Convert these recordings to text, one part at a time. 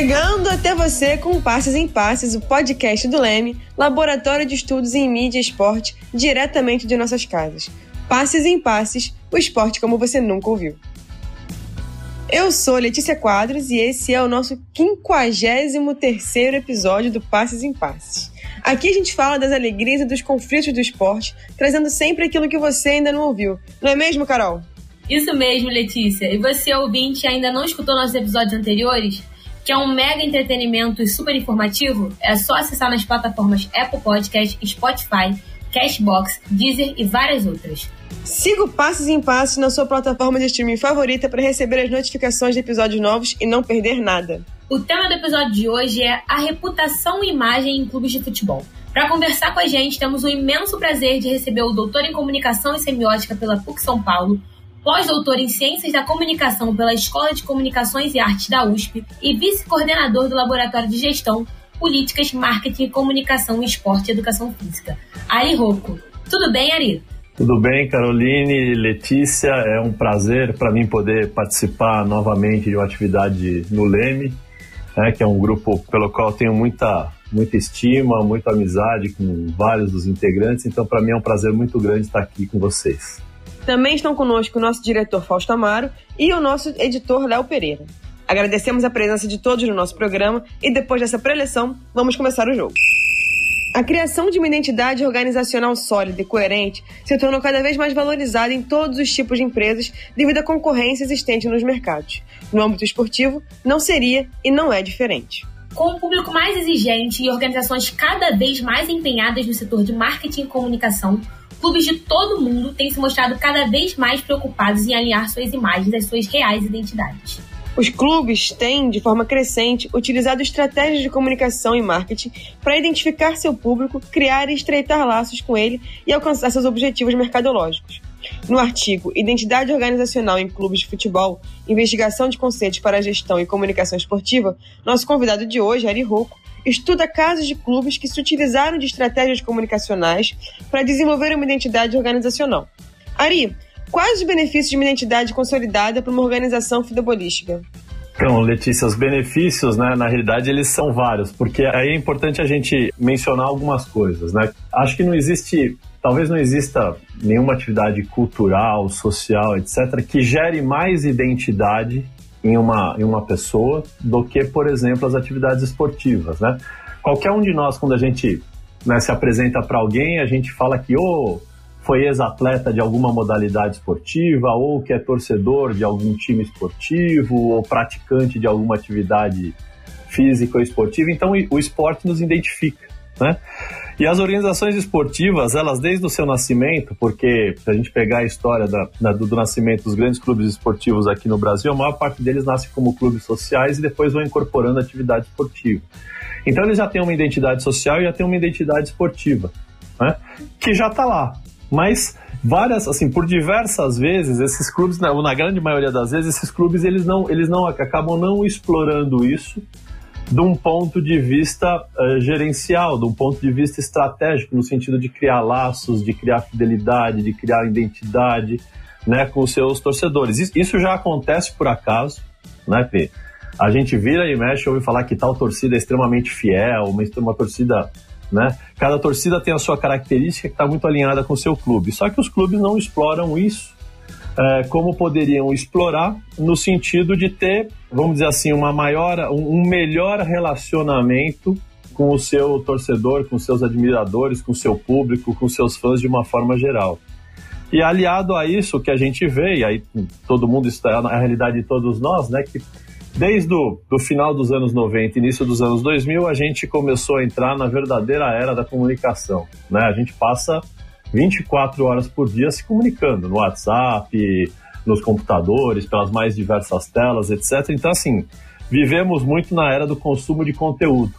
Chegando até você com Passes em Passes, o podcast do Leme, Laboratório de Estudos em Mídia e Esporte, diretamente de nossas casas. Passes em Passes, o esporte como você nunca ouviu. Eu sou Letícia Quadros e esse é o nosso 53º episódio do Passes em Passes. Aqui a gente fala das alegrias e dos conflitos do esporte, trazendo sempre aquilo que você ainda não ouviu. Não é mesmo, Carol? Isso mesmo, Letícia. E você, ouvinte, ainda não escutou nossos episódios anteriores? Que é um mega entretenimento e super informativo? É só acessar nas plataformas Apple Podcast, Spotify, Cashbox, Deezer e várias outras. Siga o Passos em Passos na sua plataforma de streaming favorita para receber as notificações de episódios novos e não perder nada. O tema do episódio de hoje é a reputação e imagem em clubes de futebol. Para conversar com a gente, temos o imenso prazer de receber o doutor em Comunicação e Semiótica pela PUC São Paulo, pós-doutor em Ciências da Comunicação pela Escola de Comunicações e Artes da USP e vice-coordenador do Laboratório de Gestão, Políticas, Marketing, Comunicação, Esporte e Educação Física. Ari Rocco. Tudo bem, Ari? Tudo bem, Caroline, Letícia, é um prazer para mim poder participar novamente de uma atividade no Leme né, que é um grupo pelo qual tenho muita, muita estima, muita amizade com vários dos integrantes, então para mim é um prazer muito grande estar aqui com vocês. Também estão conosco o nosso diretor Fausto Amaro e o nosso editor Léo Pereira. Agradecemos a presença de todos no nosso programa e depois dessa preleção, vamos começar o jogo. A criação de uma identidade organizacional sólida e coerente se tornou cada vez mais valorizada em todos os tipos de empresas devido à concorrência existente nos mercados. No âmbito esportivo, não seria e não é diferente. Com um público mais exigente e organizações cada vez mais empenhadas no setor de marketing e comunicação, clubes de todo mundo têm se mostrado cada vez mais preocupados em alinhar suas imagens às suas reais identidades. Os clubes têm, de forma crescente, utilizado estratégias de comunicação e marketing para identificar seu público, criar e estreitar laços com ele e alcançar seus objetivos mercadológicos. No artigo Identidade Organizacional em Clubes de Futebol, Investigação de Conceitos para a Gestão e Comunicação Esportiva, nosso convidado de hoje, Ari Rocco, estuda casos de clubes que se utilizaram de estratégias comunicacionais para desenvolver uma identidade organizacional. Ari, Quais os benefícios de uma identidade consolidada para uma organização futebolística? Então, Letícia, os benefícios, né, na realidade, eles são vários, porque aí é importante a gente mencionar algumas coisas, né? Acho que não existe, talvez não exista nenhuma atividade cultural, social, etc., que gere mais identidade em uma, em uma pessoa do que, por exemplo, as atividades esportivas, né? Qualquer um de nós, quando a gente né, se apresenta para alguém, a gente fala que, oh, foi ex-atleta de alguma modalidade esportiva, ou que é torcedor de algum time esportivo, ou praticante de alguma atividade física ou esportiva. Então, o esporte nos identifica, né? E as organizações esportivas, elas desde o seu nascimento, porque se a gente pegar a história da, da, do, do, nascimento dos grandes clubes esportivos aqui no Brasil, a maior parte deles nasce como clubes sociais e depois vão incorporando atividade esportiva. Então eles já têm uma identidade social e já têm uma identidade esportiva, né? que já está lá. Mas várias, assim, por diversas vezes, esses clubes, na, na grande maioria das vezes, esses clubes eles não, eles não acabam não explorando isso de um ponto de vista uh, gerencial, de um ponto de vista estratégico, no sentido de criar laços, de criar fidelidade, de criar identidade né, com os seus torcedores. Isso já acontece por acaso, né, Pê? A gente vira e mexe ouve falar que tal torcida é extremamente fiel, uma, uma torcida né? Cada torcida tem a sua característica que está muito alinhada com o seu clube. Só que os clubes não exploram isso é, como poderiam explorar no sentido de ter, vamos dizer assim, uma maior, um, melhor relacionamento com o seu torcedor, com seus admiradores, com seu público, com seus fãs de uma forma geral. E aliado a isso que a gente vê, e aí todo mundo está na realidade de todos nós, né, que Desde o do final dos anos 90, início dos anos 2000, a gente começou a entrar na verdadeira era da comunicação. Né? A gente passa 24 horas por dia se comunicando no WhatsApp, nos computadores, pelas mais diversas telas, etc. Então, assim, vivemos muito na era do consumo de conteúdo.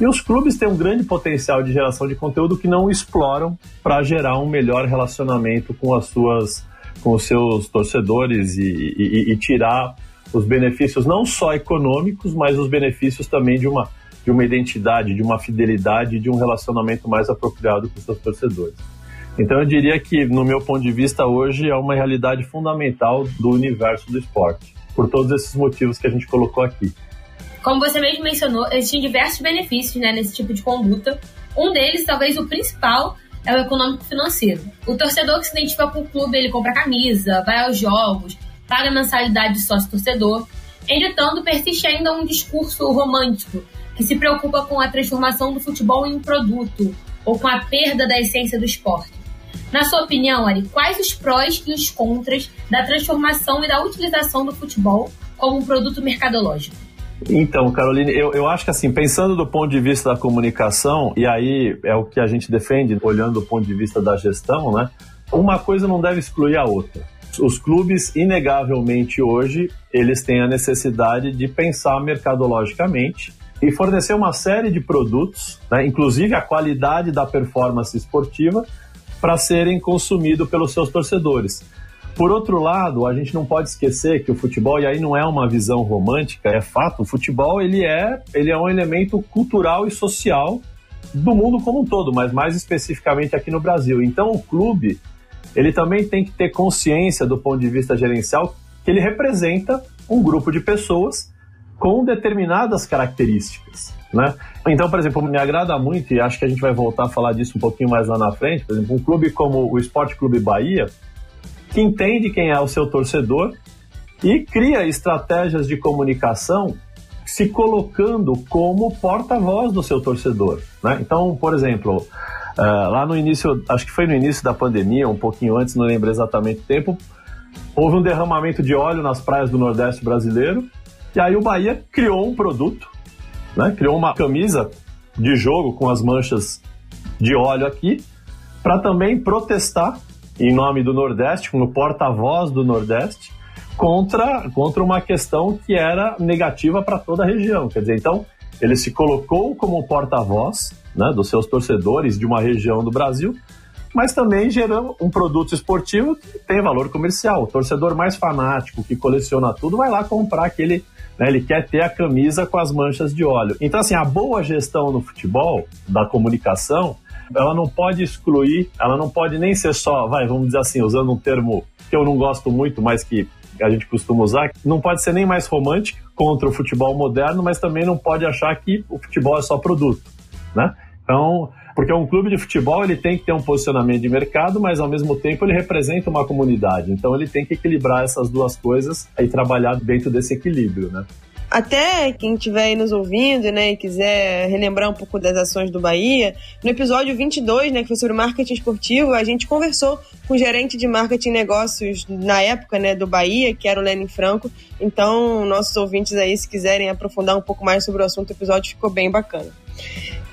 E os clubes têm um grande potencial de geração de conteúdo que não exploram para gerar um melhor relacionamento com as suas com os seus torcedores e, e, e tirar os benefícios não só econômicos, mas os benefícios também de uma, de uma identidade, de uma fidelidade, de um relacionamento mais apropriado com seus torcedores. Então eu diria que, no meu ponto de vista, hoje é uma realidade fundamental do universo do esporte, por todos esses motivos que a gente colocou aqui. Como você mesmo mencionou, existem diversos benefícios né, nesse tipo de conduta. Um deles, talvez o principal, é o econômico financeiro. O torcedor que se identifica com o clube, ele compra camisa, vai aos jogos, paga mensalidade de sócio-torcedor. Entretanto, persiste ainda um discurso romântico que se preocupa com a transformação do futebol em um produto ou com a perda da essência do esporte. Na sua opinião, Ari, quais os prós e os contras da transformação e da utilização do futebol como um produto mercadológico? Então, Caroline, eu, eu acho que assim, pensando do ponto de vista da comunicação, e aí é o que a gente defende, olhando do ponto de vista da gestão, né? Uma coisa não deve excluir a outra. Os clubes, inegavelmente hoje, eles têm a necessidade de pensar mercadologicamente e fornecer uma série de produtos, né, inclusive a qualidade da performance esportiva, para serem consumidos pelos seus torcedores. Por outro lado, a gente não pode esquecer que o futebol, e aí não é uma visão romântica, é fato, o futebol ele é, ele é um elemento cultural e social do mundo como um todo, mas mais especificamente aqui no Brasil. Então o clube, ele também tem que ter consciência do ponto de vista gerencial que ele representa um grupo de pessoas com determinadas características. Né? Então, por exemplo, me agrada muito, e acho que a gente vai voltar a falar disso um pouquinho mais lá na frente, por exemplo, um clube como o Esporte Clube Bahia, que entende quem é o seu torcedor e cria estratégias de comunicação se colocando como porta-voz do seu torcedor. Né? Então, por exemplo, uh, lá no início, acho que foi no início da pandemia, um pouquinho antes, não lembro exatamente o tempo, houve um derramamento de óleo nas praias do Nordeste brasileiro, e aí o Bahia criou um produto, né? criou uma camisa de jogo com as manchas de óleo aqui, para também protestar em nome do Nordeste, como porta-voz do Nordeste, contra, contra uma questão que era negativa para toda a região. Quer dizer, então, ele se colocou como porta-voz né, dos seus torcedores de uma região do Brasil, mas também gerou um produto esportivo que tem valor comercial. O torcedor mais fanático, que coleciona tudo, vai lá comprar aquele. Né, ele quer ter a camisa com as manchas de óleo. Então, assim, a boa gestão no futebol, da comunicação, ela não pode excluir, ela não pode nem ser só, vai, vamos dizer assim, usando um termo que eu não gosto muito, mas que a gente costuma usar, não pode ser nem mais romântica contra o futebol moderno, mas também não pode achar que o futebol é só produto, né? Então, porque um clube de futebol ele tem que ter um posicionamento de mercado, mas ao mesmo tempo ele representa uma comunidade. Então ele tem que equilibrar essas duas coisas e trabalhar dentro desse equilíbrio, né? Até quem estiver aí nos ouvindo, né, e quiser relembrar um pouco das ações do Bahia, no episódio 22, né, que foi sobre marketing esportivo, a gente conversou com o gerente de marketing e negócios na época, né, do Bahia, que era o Lenin Franco. Então, nossos ouvintes aí, se quiserem aprofundar um pouco mais sobre o assunto, o episódio ficou bem bacana.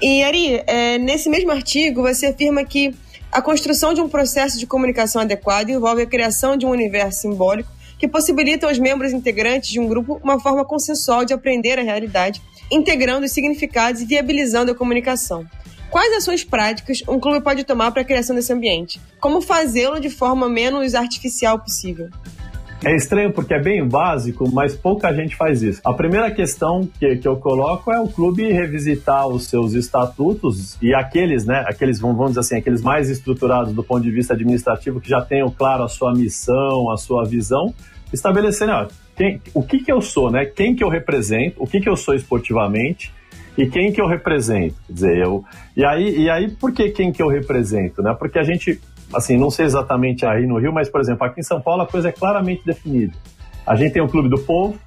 E Ari, é, nesse mesmo artigo, você afirma que a construção de um processo de comunicação adequado envolve a criação de um universo simbólico que possibilitam aos membros integrantes de um grupo uma forma consensual de aprender a realidade, integrando os significados e viabilizando a comunicação. Quais ações práticas um clube pode tomar para a criação desse ambiente? Como fazê-lo de forma menos artificial possível? É estranho porque é bem básico, mas pouca gente faz isso. A primeira questão que, que eu coloco é o clube revisitar os seus estatutos e aqueles, né, aqueles, vamos dizer assim, aqueles mais estruturados do ponto de vista administrativo, que já tenham claro a sua missão, a sua visão, estabelecendo, ó, quem, o que que eu sou, né? Quem que eu represento, o que que eu sou esportivamente e quem que eu represento. Quer dizer, eu... E aí, e aí por que quem que eu represento, né? Porque a gente assim, não sei exatamente aí no Rio, mas, por exemplo, aqui em São Paulo a coisa é claramente definida. A gente tem o Clube do Povo,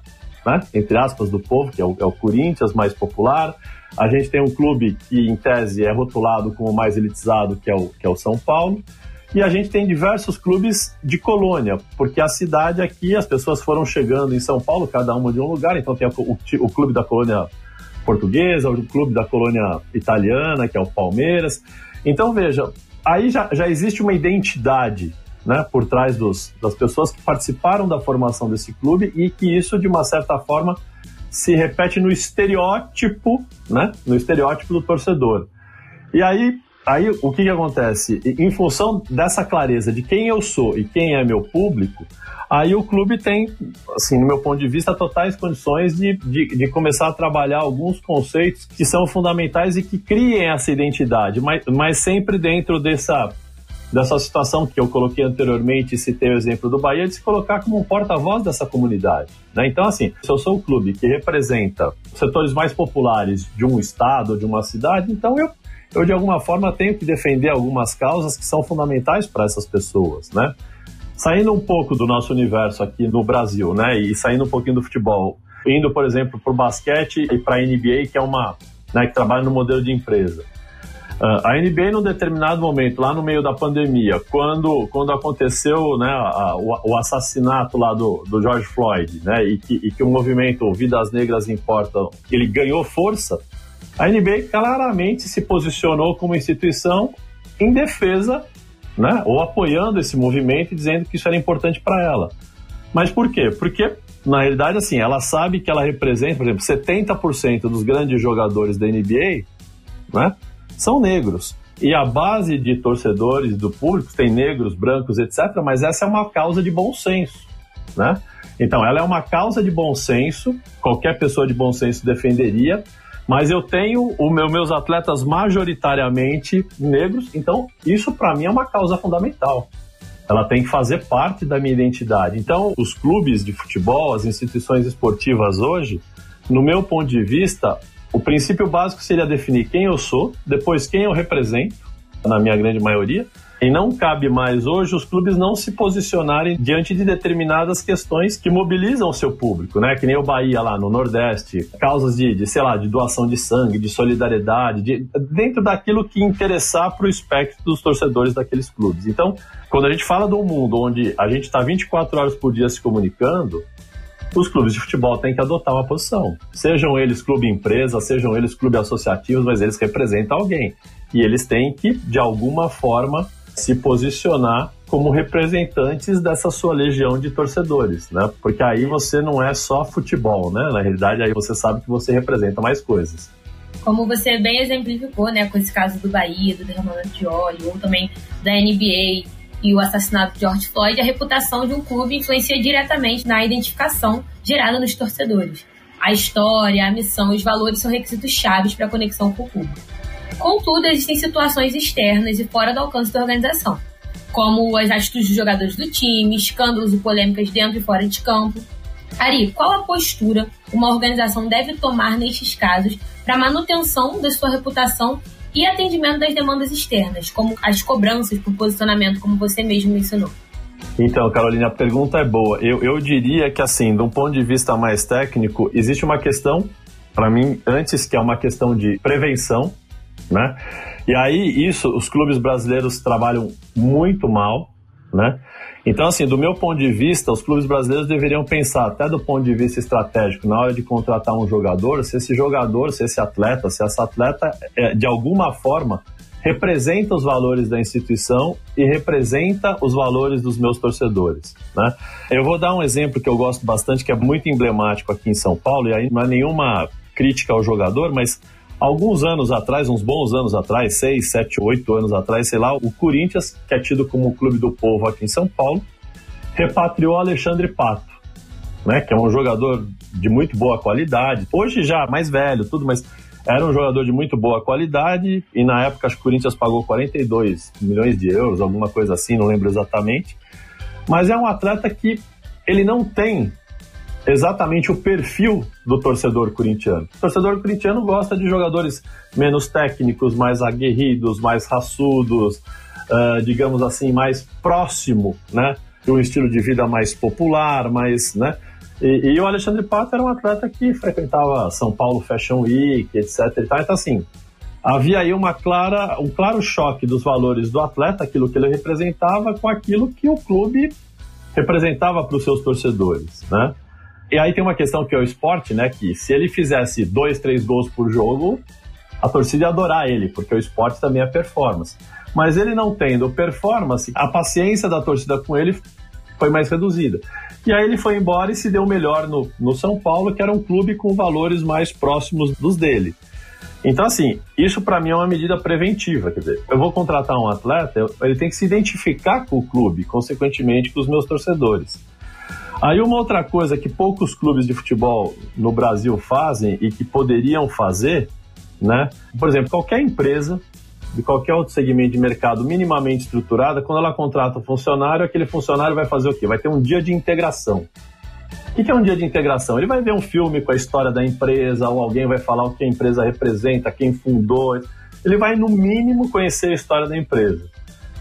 né, entre aspas, do povo, que é o, é o Corinthians, mais popular. A gente tem um clube que, em tese, é rotulado como mais elitizado, que é o, que é o São Paulo. E a gente tem diversos clubes de colônia, porque a cidade aqui, as pessoas foram chegando em São Paulo, cada uma de um lugar. Então tem o, o, o clube da colônia portuguesa, o clube da colônia italiana, que é o Palmeiras. Então, veja, aí já, já existe uma identidade né, por trás dos, das pessoas que participaram da formação desse clube e que isso, de uma certa forma, se repete no estereótipo, né, no estereótipo do torcedor. E aí, aí o que, que acontece? Em função dessa clareza de quem eu sou e quem é meu público, aí o clube tem, assim, no meu ponto de vista, totais condições de, de, de, começar a trabalhar alguns conceitos que são fundamentais e que criem essa identidade, mas, mas sempre dentro dessa, dessa situação que eu coloquei anteriormente citei o exemplo do Bahia, de se colocar como um porta-voz dessa comunidade. Né? Então, assim, se eu sou o clube que representa os setores mais populares de um estado, de uma cidade, então eu, eu de alguma forma tenho que defender algumas causas que são fundamentais para essas pessoas, né? Saindo um pouco do nosso universo aqui no Brasil, né, e saindo um pouquinho do futebol, indo, por exemplo, para o basquete e para a NBA, que é uma, né, que trabalha no modelo de empresa. Uh, a NBA, num determinado momento, lá no meio da pandemia, quando, quando aconteceu né, a, o, o, assassinato lá do, do George Floyd, né, e, que, e que o movimento Vidas Negras Importam, ele ganhou força, a NBA claramente se posicionou como instituição em defesa, né, ou apoiando esse movimento e dizendo que isso era importante para ela. Mas por quê? Porque, na realidade, assim, ela sabe que ela representa, por exemplo, 70% dos grandes jogadores da NBA, né, são negros. E a base de torcedores do público tem negros, brancos, etc., mas essa é uma causa de bom senso, né? Então, ela é uma causa de bom senso, qualquer pessoa de bom senso defenderia, mas eu tenho os meu, meus atletas majoritariamente negros, então isso para mim é uma causa fundamental. Ela tem que fazer parte da minha identidade. Então, os clubes de futebol, as instituições esportivas hoje, no meu ponto de vista, o princípio básico seria definir quem eu sou, depois quem eu represento, na minha grande maioria, e não cabe mais hoje os clubes não se posicionarem diante de determinadas questões que mobilizam o seu público, né? Que nem o Bahia lá no Nordeste, causas de, de sei lá, de doação de sangue, de solidariedade, de, dentro daquilo que interessar para o espectro dos torcedores daqueles clubes. Então, quando a gente fala de um mundo onde a gente está 24 horas por dia se comunicando, os clubes de futebol têm que adotar uma posição. Sejam eles clube empresa, sejam eles clube associativos, mas eles representam alguém. E eles têm que, de alguma forma, se posicionar como representantes dessa sua legião de torcedores, né? Porque aí você não é só futebol, né? Na realidade, aí você sabe que você representa mais coisas. Como você bem exemplificou, né, com esse caso do Bahia, do derramamento de óleo, ou também da NBA, e o assassinato de George Floyd, a reputação de um clube influencia diretamente na identificação gerada nos torcedores. A história, a missão os valores são requisitos chaves para a conexão com o público. Contudo, existem situações externas e fora do alcance da organização, como as atitudes dos jogadores do time, escândalos e polêmicas dentro e fora de campo. Ari, qual a postura uma organização deve tomar nestes casos para manutenção da sua reputação e atendimento das demandas externas, como as cobranças por posicionamento, como você mesmo mencionou. Então, Carolina, a pergunta é boa. Eu, eu diria que, assim, de um ponto de vista mais técnico, existe uma questão, para mim, antes que é uma questão de prevenção, né? E aí, isso, os clubes brasileiros trabalham muito mal, né? Então, assim, do meu ponto de vista, os clubes brasileiros deveriam pensar, até do ponto de vista estratégico, na hora de contratar um jogador, se esse jogador, se esse atleta, se essa atleta, é, de alguma forma, representa os valores da instituição e representa os valores dos meus torcedores. Né? Eu vou dar um exemplo que eu gosto bastante, que é muito emblemático aqui em São Paulo, e aí não é nenhuma crítica ao jogador, mas Alguns anos atrás, uns bons anos atrás, seis, sete, oito anos atrás, sei lá, o Corinthians, que é tido como o clube do povo aqui em São Paulo, repatriou Alexandre Pato, né, que é um jogador de muito boa qualidade. Hoje já mais velho, tudo, mas era um jogador de muito boa qualidade e na época acho que o Corinthians pagou 42 milhões de euros, alguma coisa assim, não lembro exatamente. Mas é um atleta que ele não tem exatamente o perfil do torcedor corintiano. O torcedor corintiano gosta de jogadores menos técnicos, mais aguerridos, mais raçudos, uh, digamos assim, mais próximo, né? De um estilo de vida mais popular, mais, né? E, e o Alexandre Pato era um atleta que frequentava São Paulo Fashion Week, etc. E tal. Então, assim, havia aí uma clara, um claro choque dos valores do atleta, aquilo que ele representava, com aquilo que o clube representava para os seus torcedores, né? E aí tem uma questão que é o esporte, né? Que se ele fizesse dois, três gols por jogo, a torcida ia adorar ele, porque o esporte também é performance. Mas ele não tendo performance, a paciência da torcida com ele foi mais reduzida. E aí ele foi embora e se deu melhor no, no São Paulo, que era um clube com valores mais próximos dos dele. Então, assim, isso para mim é uma medida preventiva. Quer dizer, eu vou contratar um atleta, ele tem que se identificar com o clube, consequentemente com os meus torcedores. Aí uma outra coisa que poucos clubes de futebol no Brasil fazem e que poderiam fazer, né? Por exemplo, qualquer empresa, de qualquer outro segmento de mercado minimamente estruturada, quando ela contrata um funcionário, aquele funcionário vai fazer o quê? Vai ter um dia de integração. O que é um dia de integração? Ele vai ver um filme com a história da empresa, ou alguém vai falar o que a empresa representa, quem fundou. Ele vai, no mínimo, conhecer a história da empresa.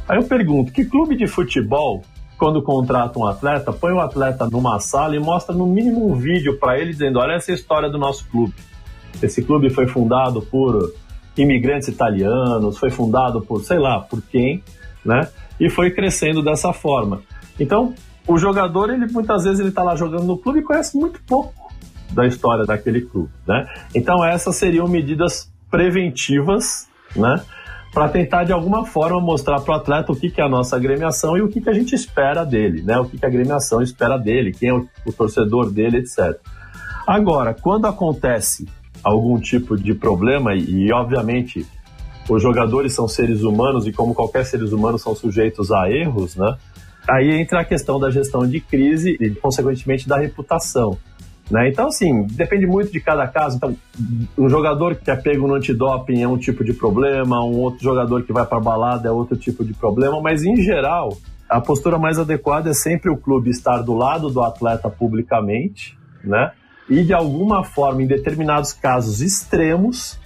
Aí eu pergunto: que clube de futebol, quando contrata um atleta, põe o atleta numa sala e mostra no mínimo um vídeo para ele dizendo: olha essa é a história do nosso clube. Esse clube foi fundado por imigrantes italianos, foi fundado por sei lá por quem, né? E foi crescendo dessa forma. Então, o jogador, ele muitas vezes ele está lá jogando no clube e conhece muito pouco da história daquele clube, né? Então essas seriam medidas preventivas, né? Para tentar de alguma forma mostrar para o atleta o que, que é a nossa agremiação e o que, que a gente espera dele, né? O que, que a agremiação espera dele, quem é o, o torcedor dele, etc. Agora, quando acontece algum tipo de problema, e, e obviamente os jogadores são seres humanos e como qualquer seres humanos são sujeitos a erros, né? Aí entra a questão da gestão de crise e, consequentemente, da reputação. Né? Então, assim, depende muito de cada caso. Então, um jogador que é pego no antidoping é um tipo de problema, um outro jogador que vai para balada é outro tipo de problema, mas em geral, a postura mais adequada é sempre o clube estar do lado do atleta publicamente, né? E de alguma forma, em determinados casos extremos,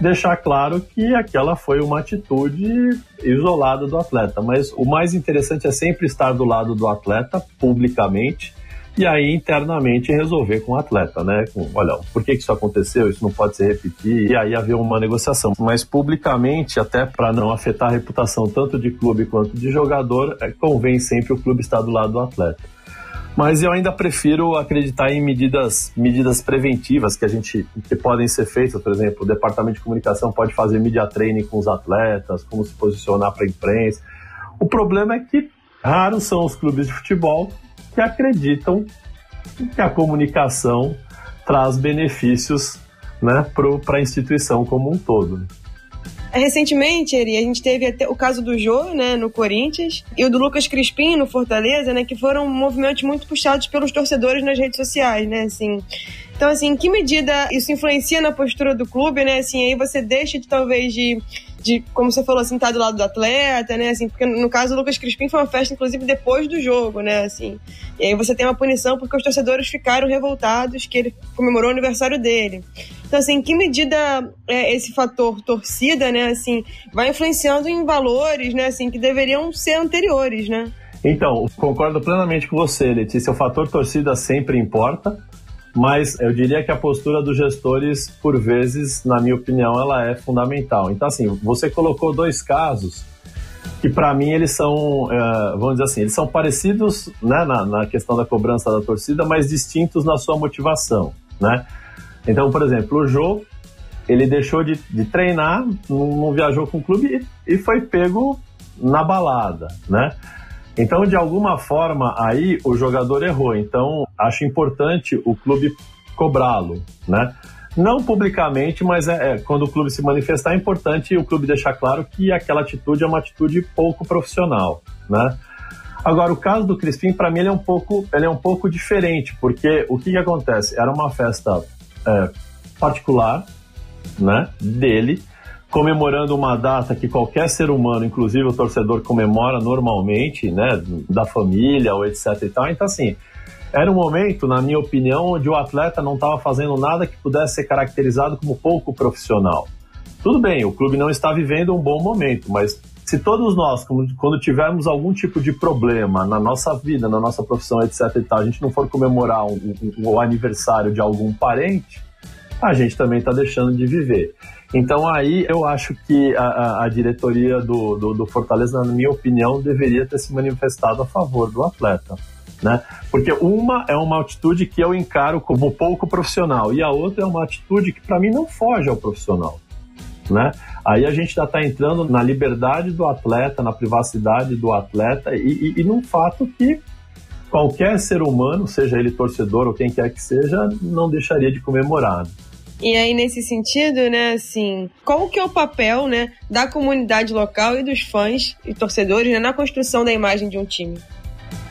deixar claro que aquela foi uma atitude isolada do atleta. Mas o mais interessante é sempre estar do lado do atleta publicamente e aí internamente resolver com o atleta, né? Com, olha, por que, isso aconteceu? Isso não pode se repetir e aí haver uma negociação. Mas publicamente, até para não afetar a reputação tanto de clube quanto de jogador, é, convém sempre o clube estar do lado do atleta. Mas eu ainda prefiro acreditar em medidas, medidas preventivas que a gente que podem ser feitas, por exemplo, o departamento de comunicação pode fazer media training com os atletas, como se posicionar para a imprensa. O problema é que raros são os clubes de futebol que acreditam que a comunicação traz benefícios né, para a instituição como um todo. Recentemente, Eri, a gente teve até o caso do Jô, né, no Corinthians, e o do Lucas Crispim, no Fortaleza, né, que foram movimentos muito puxados pelos torcedores nas redes sociais, né, assim. Então, assim, em que medida isso influencia na postura do clube, né, assim, aí você deixa de, talvez, de de, como você falou, assim, estar tá do lado do atleta, né? Assim, porque no caso do Lucas Crispim foi uma festa, inclusive, depois do jogo, né? Assim, e aí você tem uma punição porque os torcedores ficaram revoltados que ele comemorou o aniversário dele. Então, assim, em que medida é, esse fator torcida, né, assim, vai influenciando em valores, né, assim, que deveriam ser anteriores, né? Então, concordo plenamente com você, Letícia. O fator torcida sempre importa mas eu diria que a postura dos gestores, por vezes, na minha opinião, ela é fundamental. Então, assim, você colocou dois casos que, para mim, eles são, é, vamos dizer assim, eles são parecidos né, na, na, questão da cobrança da torcida, mas distintos na sua motivação, né? Então, por exemplo, o Jô, ele deixou de, de treinar, não, não, viajou com o clube e, e foi pego na balada, né? Então, de alguma forma, aí o jogador errou. Então, acho importante o clube cobrá-lo, né? Não publicamente, mas é, é, quando o clube se manifestar, é importante o clube deixar claro que aquela atitude é uma atitude pouco profissional, né? Agora, o caso do Crispim, para mim, ele é, um pouco, ele é um pouco diferente, porque o que, que acontece? Era uma festa é, particular, né, dele, comemorando uma data que qualquer ser humano, inclusive o torcedor, comemora normalmente, né, da família ou etc e tal. Então, assim, era um momento, na minha opinião, onde o atleta não estava fazendo nada que pudesse ser caracterizado como pouco profissional. Tudo bem, o clube não está vivendo um bom momento, mas se todos nós, quando tivermos algum tipo de problema na nossa vida, na nossa profissão, etc e tal, a gente não for comemorar o um aniversário de algum parente, a gente também está deixando de viver. Então aí eu acho que a, a diretoria do, do, do, Fortaleza, na minha opinião, deveria ter se manifestado a favor do atleta. Né? Porque uma é uma atitude que eu encaro como pouco profissional e a outra é uma atitude que para mim não foge ao profissional. Né? Aí a gente já está entrando na liberdade do atleta, na privacidade do atleta e, e, e num fato que qualquer ser humano, seja ele torcedor ou quem quer que seja, não deixaria de comemorar. E aí, nesse sentido, né, assim, qual que é o papel, né, da comunidade local e dos fãs e torcedores né, na construção da imagem de um time?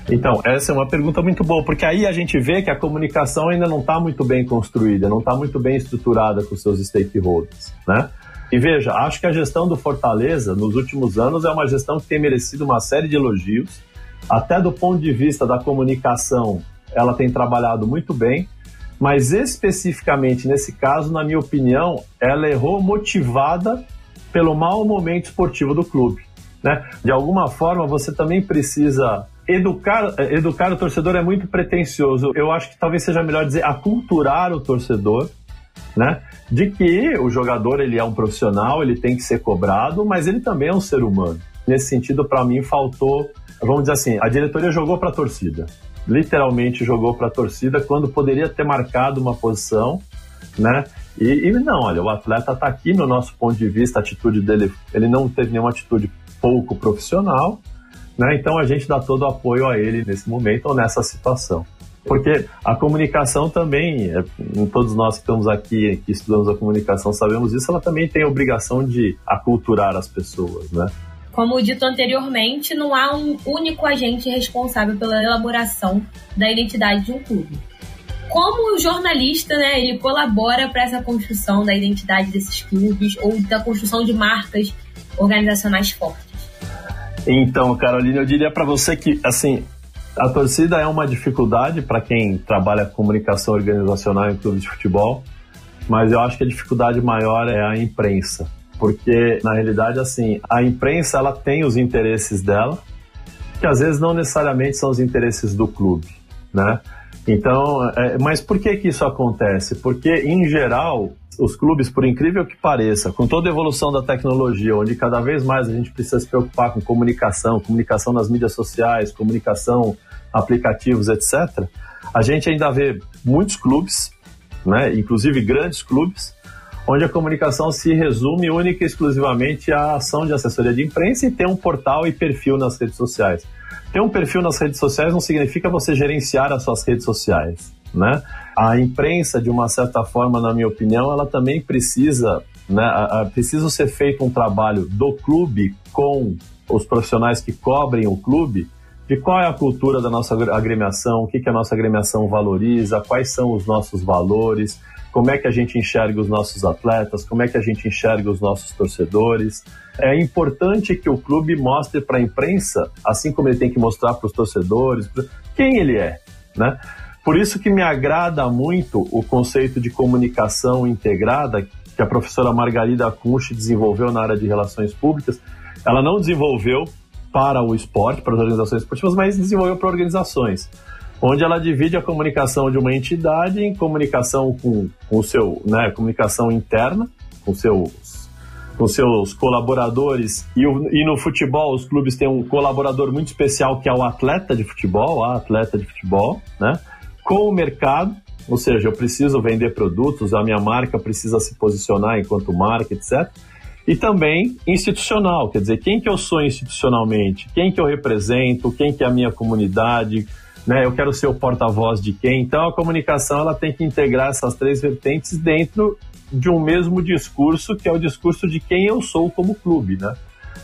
Então, essa é uma pergunta muito boa, porque aí a gente vê que a comunicação ainda não está muito bem construída, não está muito bem estruturada com seus stakeholders, né? E veja, acho que a gestão do Fortaleza nos últimos anos é uma gestão que tem merecido uma série de elogios, até do ponto de vista da comunicação, ela tem trabalhado muito bem, mas especificamente nesse caso, na minha opinião, ela errou motivada pelo mau momento esportivo do clube. Né? De alguma forma, você também precisa educar, educar o torcedor é muito pretensioso. Eu acho que talvez seja melhor dizer aculturar o torcedor né? De que o jogador ele é um profissional, ele tem que ser cobrado, mas ele também é um ser humano. Nesse sentido, para mim faltou, vamos dizer assim, a diretoria jogou para a torcida, literalmente jogou para a torcida quando poderia ter marcado uma posição, né? E, e não, olha, o atleta está aqui no nosso ponto de vista, a atitude dele, ele não teve nenhuma atitude pouco profissional, né? Então a gente dá todo o apoio a ele nesse momento ou nessa situação. Porque a comunicação também, é, todos nós que estamos aqui, que estudamos a comunicação, sabemos isso, ela também tem a obrigação de aculturar as pessoas, né? Como dito anteriormente, não há um único agente responsável pela elaboração da identidade de um clube. Como o jornalista, né, ele colabora para essa construção da identidade desses clubes ou da construção de marcas organizacionais fortes? Então, Carolina, eu diria para você que, assim, a torcida é uma dificuldade para quem trabalha comunicação organizacional em clubes de futebol, mas eu acho que a dificuldade maior é a imprensa, porque na realidade assim, a imprensa ela tem os interesses dela, que às vezes não necessariamente são os interesses do clube, né? Então, é, mas por que que isso acontece? Porque em geral os clubes, por incrível que pareça, com toda a evolução da tecnologia, onde cada vez mais a gente precisa se preocupar com comunicação, comunicação nas mídias sociais, comunicação, aplicativos, etc., a gente ainda vê muitos clubes, né, inclusive grandes clubes, onde a comunicação se resume única e exclusivamente à ação de assessoria de imprensa e ter um portal e perfil nas redes sociais. Ter um perfil nas redes sociais não significa você gerenciar as suas redes sociais, né? A imprensa, de uma certa forma, na minha opinião, ela também precisa, né, precisa ser feito um trabalho do clube com os profissionais que cobrem o clube de qual é a cultura da nossa agremiação, o que, que a nossa agremiação valoriza, quais são os nossos valores, como é que a gente enxerga os nossos atletas, como é que a gente enxerga os nossos torcedores. É importante que o clube mostre para a imprensa, assim como ele tem que mostrar para os torcedores, quem ele é, né? Por isso que me agrada muito o conceito de comunicação integrada que a professora Margarida Kunsch desenvolveu na área de relações públicas. Ela não desenvolveu para o esporte, para as organizações esportivas, mas desenvolveu para organizações, onde ela divide a comunicação de uma entidade em comunicação com, com o seu, né, comunicação interna, com seus com seus colaboradores e, o, e no futebol os clubes têm um colaborador muito especial que é o atleta de futebol, a atleta de futebol, né? com o mercado, ou seja, eu preciso vender produtos, a minha marca precisa se posicionar enquanto marca, etc. E também institucional, quer dizer, quem que eu sou institucionalmente, quem que eu represento, quem que é a minha comunidade, né? Eu quero ser o porta-voz de quem. Então a comunicação ela tem que integrar essas três vertentes dentro de um mesmo discurso, que é o discurso de quem eu sou como clube, né?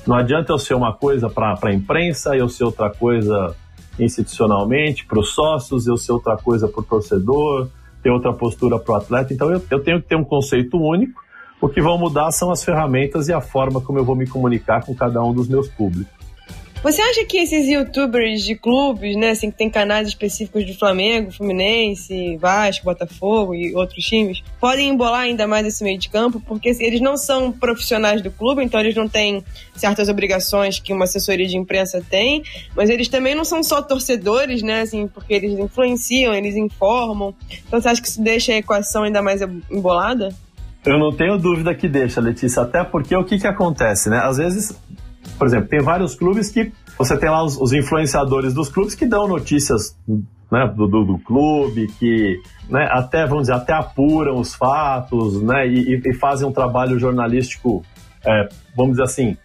Não adianta eu ser uma coisa para a imprensa, eu ser outra coisa institucionalmente, para os sócios, eu ser outra coisa para o torcedor, ter outra postura para o atleta. Então eu, eu tenho que ter um conceito único. O que vão mudar são as ferramentas e a forma como eu vou me comunicar com cada um dos meus públicos. Você acha que esses youtubers de clubes, né, assim, que tem canais específicos de Flamengo, Fluminense, Vasco, Botafogo e outros times, podem embolar ainda mais esse meio de campo? Porque assim, eles não são profissionais do clube, então eles não têm certas obrigações que uma assessoria de imprensa tem, mas eles também não são só torcedores, né, assim, porque eles influenciam, eles informam. Então você acha que isso deixa a equação ainda mais embolada? Eu não tenho dúvida que deixa, Letícia, até porque o que, que acontece, né? Às vezes por exemplo, tem vários clubes que você tem lá os, os influenciadores dos clubes que dão notícias né, do, do, do, clube, que né, até, vamos dizer, até apuram os fatos né, e, e fazem um trabalho jornalístico, é, vamos dizer assim,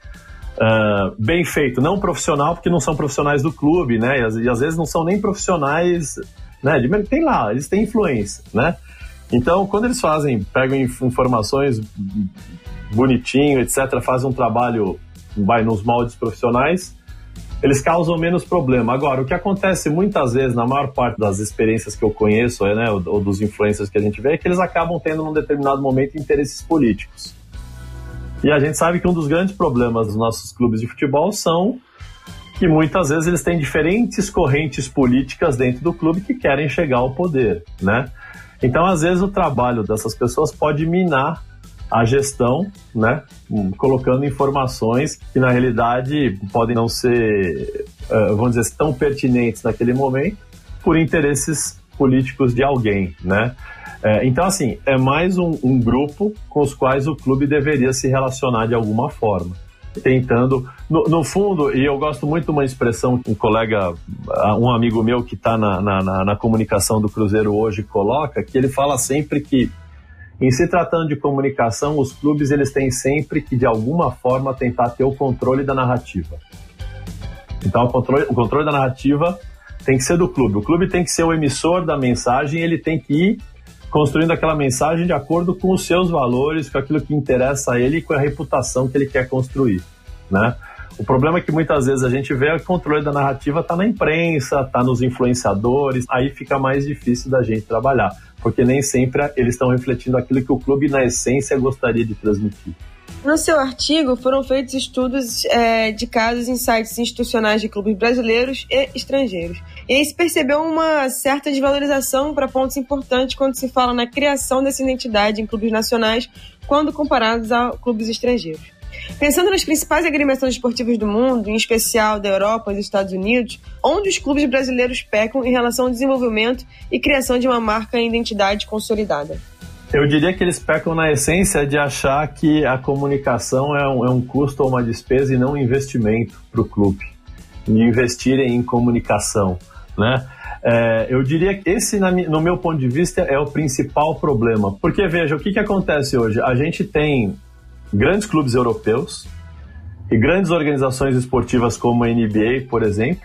uh, bem feito. Não profissional, porque não são profissionais do clube, né? E, e às vezes não são nem profissionais, né? De, tem lá, eles têm influência, né? Então, quando eles fazem, pegam informações bonitinho, etc., fazem um trabalho vai nos moldes profissionais, eles causam menos problema. Agora, o que acontece muitas vezes, na maior parte das experiências que eu conheço, né, ou, ou dos influencers que a gente vê, é que eles acabam tendo, num determinado momento, interesses políticos. E a gente sabe que um dos grandes problemas dos nossos clubes de futebol são que muitas vezes eles têm diferentes correntes políticas dentro do clube que querem chegar ao poder, né? Então, às vezes, o trabalho dessas pessoas pode minar a gestão, né? Colocando informações que, na realidade, podem não ser, eh, vamos dizer, tão pertinentes naquele momento por interesses políticos de alguém, né? É, então, assim, é mais um, um, grupo com os quais o clube deveria se relacionar de alguma forma. Tentando, no, no fundo, e eu gosto muito de uma expressão que um colega, um amigo meu que está na, na, na comunicação do Cruzeiro hoje coloca, que ele fala sempre que em se tratando de comunicação, os clubes eles têm sempre que de alguma forma tentar ter o controle da narrativa. Então, o controle, o controle da narrativa tem que ser do clube. O clube tem que ser o emissor da mensagem, ele tem que ir construindo aquela mensagem de acordo com os seus valores, com aquilo que interessa a ele e com a reputação que ele quer construir, né? O problema é que muitas vezes a gente vê o controle da narrativa está na imprensa, está nos influenciadores, aí fica mais difícil da gente trabalhar, porque nem sempre eles estão refletindo aquilo que o clube, na essência, gostaria de transmitir. No seu artigo foram feitos estudos é, de casos em sites institucionais de clubes brasileiros e estrangeiros. E aí se percebeu uma certa desvalorização para pontos importantes quando se fala na criação dessa identidade em clubes nacionais quando comparados a clubes estrangeiros. Pensando nas principais agremiações esportivas do mundo, em especial da Europa e dos Estados Unidos, onde os clubes brasileiros pecam em relação ao desenvolvimento e criação de uma marca e identidade consolidada? Eu diria que eles pecam na essência de achar que a comunicação é um, é um custo ou uma despesa e não um investimento para o clube, de investirem em comunicação, né? É, eu diria que esse, no meu ponto de vista, é o principal problema. Porque, veja, o que, que acontece hoje? A gente tem grandes clubes europeus e grandes organizações esportivas como a NBA, por exemplo,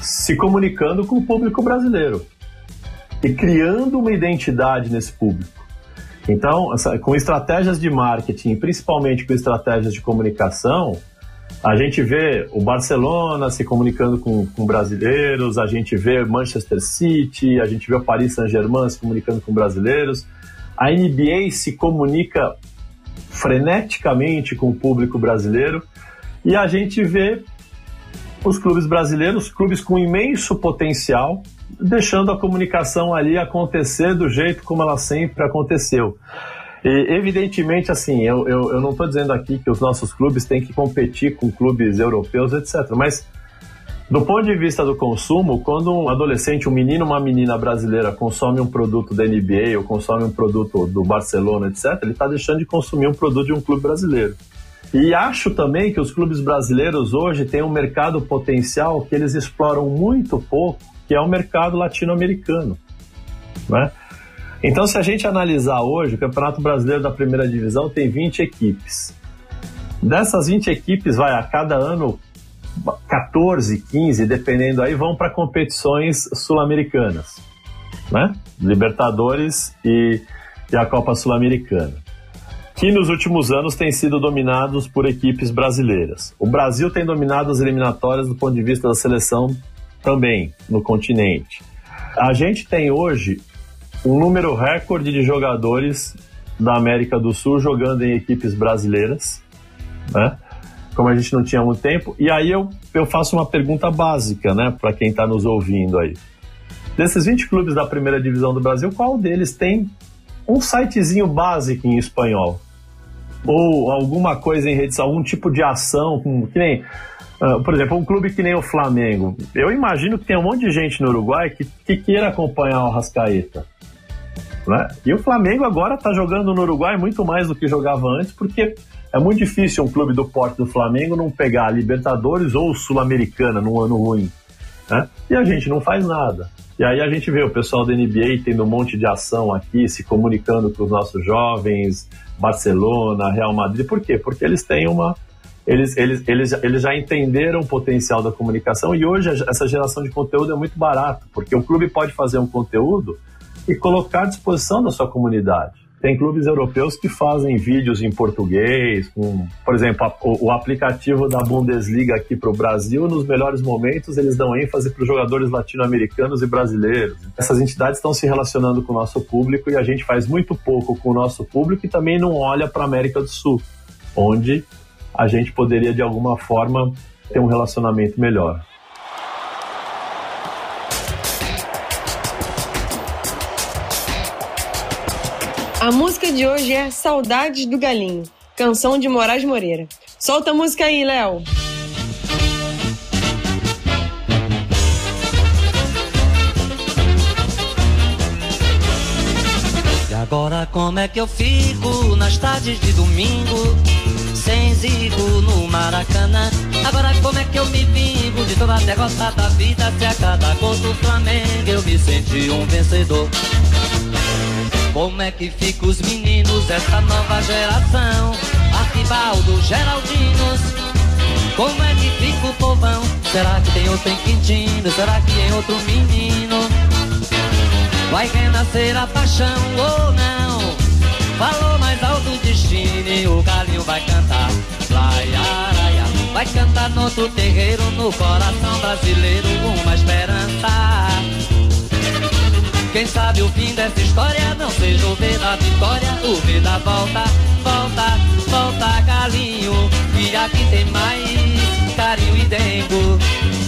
se comunicando com o público brasileiro e criando uma identidade nesse público. Então, com estratégias de marketing, principalmente com estratégias de comunicação, a gente vê o Barcelona se comunicando com, com brasileiros, a gente vê Manchester City, a gente vê o Paris Saint-Germain se comunicando com brasileiros. A NBA se comunica freneticamente com o público brasileiro e a gente vê os clubes brasileiros, clubes com imenso potencial, deixando a comunicação ali acontecer do jeito como ela sempre aconteceu. E, evidentemente, assim, eu, eu, eu não estou dizendo aqui que os nossos clubes têm que competir com clubes europeus, etc. Mas, do ponto de vista do consumo, quando um adolescente, um menino, uma menina brasileira consome um produto da NBA ou consome um produto do Barcelona, etc., ele está deixando de consumir um produto de um clube brasileiro. E acho também que os clubes brasileiros hoje têm um mercado potencial que eles exploram muito pouco que é o mercado latino-americano. Né? Então, se a gente analisar hoje, o Campeonato Brasileiro da Primeira Divisão tem 20 equipes. Dessas 20 equipes, vai a cada ano 14, 15, dependendo aí, vão para competições sul-americanas, né? Libertadores e, e a Copa Sul-Americana, que nos últimos anos têm sido dominados por equipes brasileiras. O Brasil tem dominado as eliminatórias do ponto de vista da seleção também no continente. A gente tem hoje um número recorde de jogadores da América do Sul jogando em equipes brasileiras, né? Como a gente não tinha muito tempo. E aí eu, eu faço uma pergunta básica, né, para quem está nos ouvindo aí. Desses 20 clubes da primeira divisão do Brasil, qual deles tem um sitezinho básico em espanhol? Ou alguma coisa em rede, algum tipo de ação, que nem Uh, por exemplo, um clube que nem o Flamengo. Eu imagino que tem um monte de gente no Uruguai que, que queira acompanhar o Rascaeta. Né? E o Flamengo agora está jogando no Uruguai muito mais do que jogava antes, porque é muito difícil um clube do porte do Flamengo não pegar a Libertadores ou Sul-Americana num ano ruim. Né? E a gente não faz nada. E aí a gente vê o pessoal da NBA tendo um monte de ação aqui, se comunicando com os nossos jovens, Barcelona, Real Madrid. Por quê? Porque eles têm uma eles, eles, eles, eles já entenderam o potencial da comunicação e hoje essa geração de conteúdo é muito barato, porque o clube pode fazer um conteúdo e colocar à disposição da sua comunidade. Tem clubes europeus que fazem vídeos em português, com, por exemplo, a, o, o, aplicativo da Bundesliga aqui para o Brasil, nos melhores momentos, eles dão ênfase para os jogadores latino-americanos e brasileiros. Essas entidades estão se relacionando com o nosso público e a gente faz muito pouco com o nosso público e também não olha para a América do Sul. onde a gente poderia de alguma forma ter um relacionamento melhor. A música de hoje é Saudades do Galinho, canção de Moraes Moreira. Solta a música aí, Léo. E agora como é que eu fico nas tardes de domingo? Sem zigo no Maracanã. Agora como é que eu me vingo de toda a derrota da vida? Se a cada gol do Flamengo eu me senti um vencedor. Como é que fica os meninos dessa nova geração? Arquibaldo, Geraldinos. Como é que fica o povão? Será que tem outro em Quintino? Será que tem outro menino? Vai renascer a paixão ou não? Falou mais alto destino e o galinho vai cantar. Lai, araia. Vai cantar no outro terreiro, no coração brasileiro, uma esperança. Quem sabe o fim dessa história não seja o V da vitória, o V da volta, volta, volta, galinho. E aqui tem mais carinho e dengo.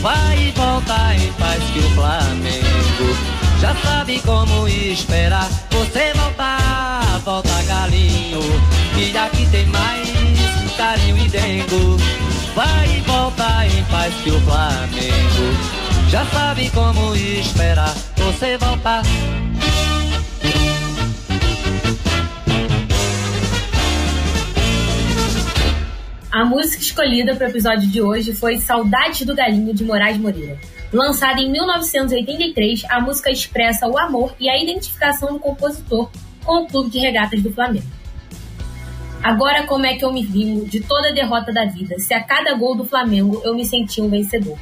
Vai e volta em paz que o Flamengo já sabe como esperar. Você voltar, volta, galinho. E aqui tem mais carinho e dengo. Vai e volta em paz que o Flamengo já sabe como esperar você voltar. A música escolhida para o episódio de hoje foi Saudades do Galinho de Moraes Moreira. Lançada em 1983, a música expressa o amor e a identificação do compositor com o clube de regatas do Flamengo. Agora como é que eu me vingo de toda a derrota da vida, se a cada gol do Flamengo eu me sentia um vencedor?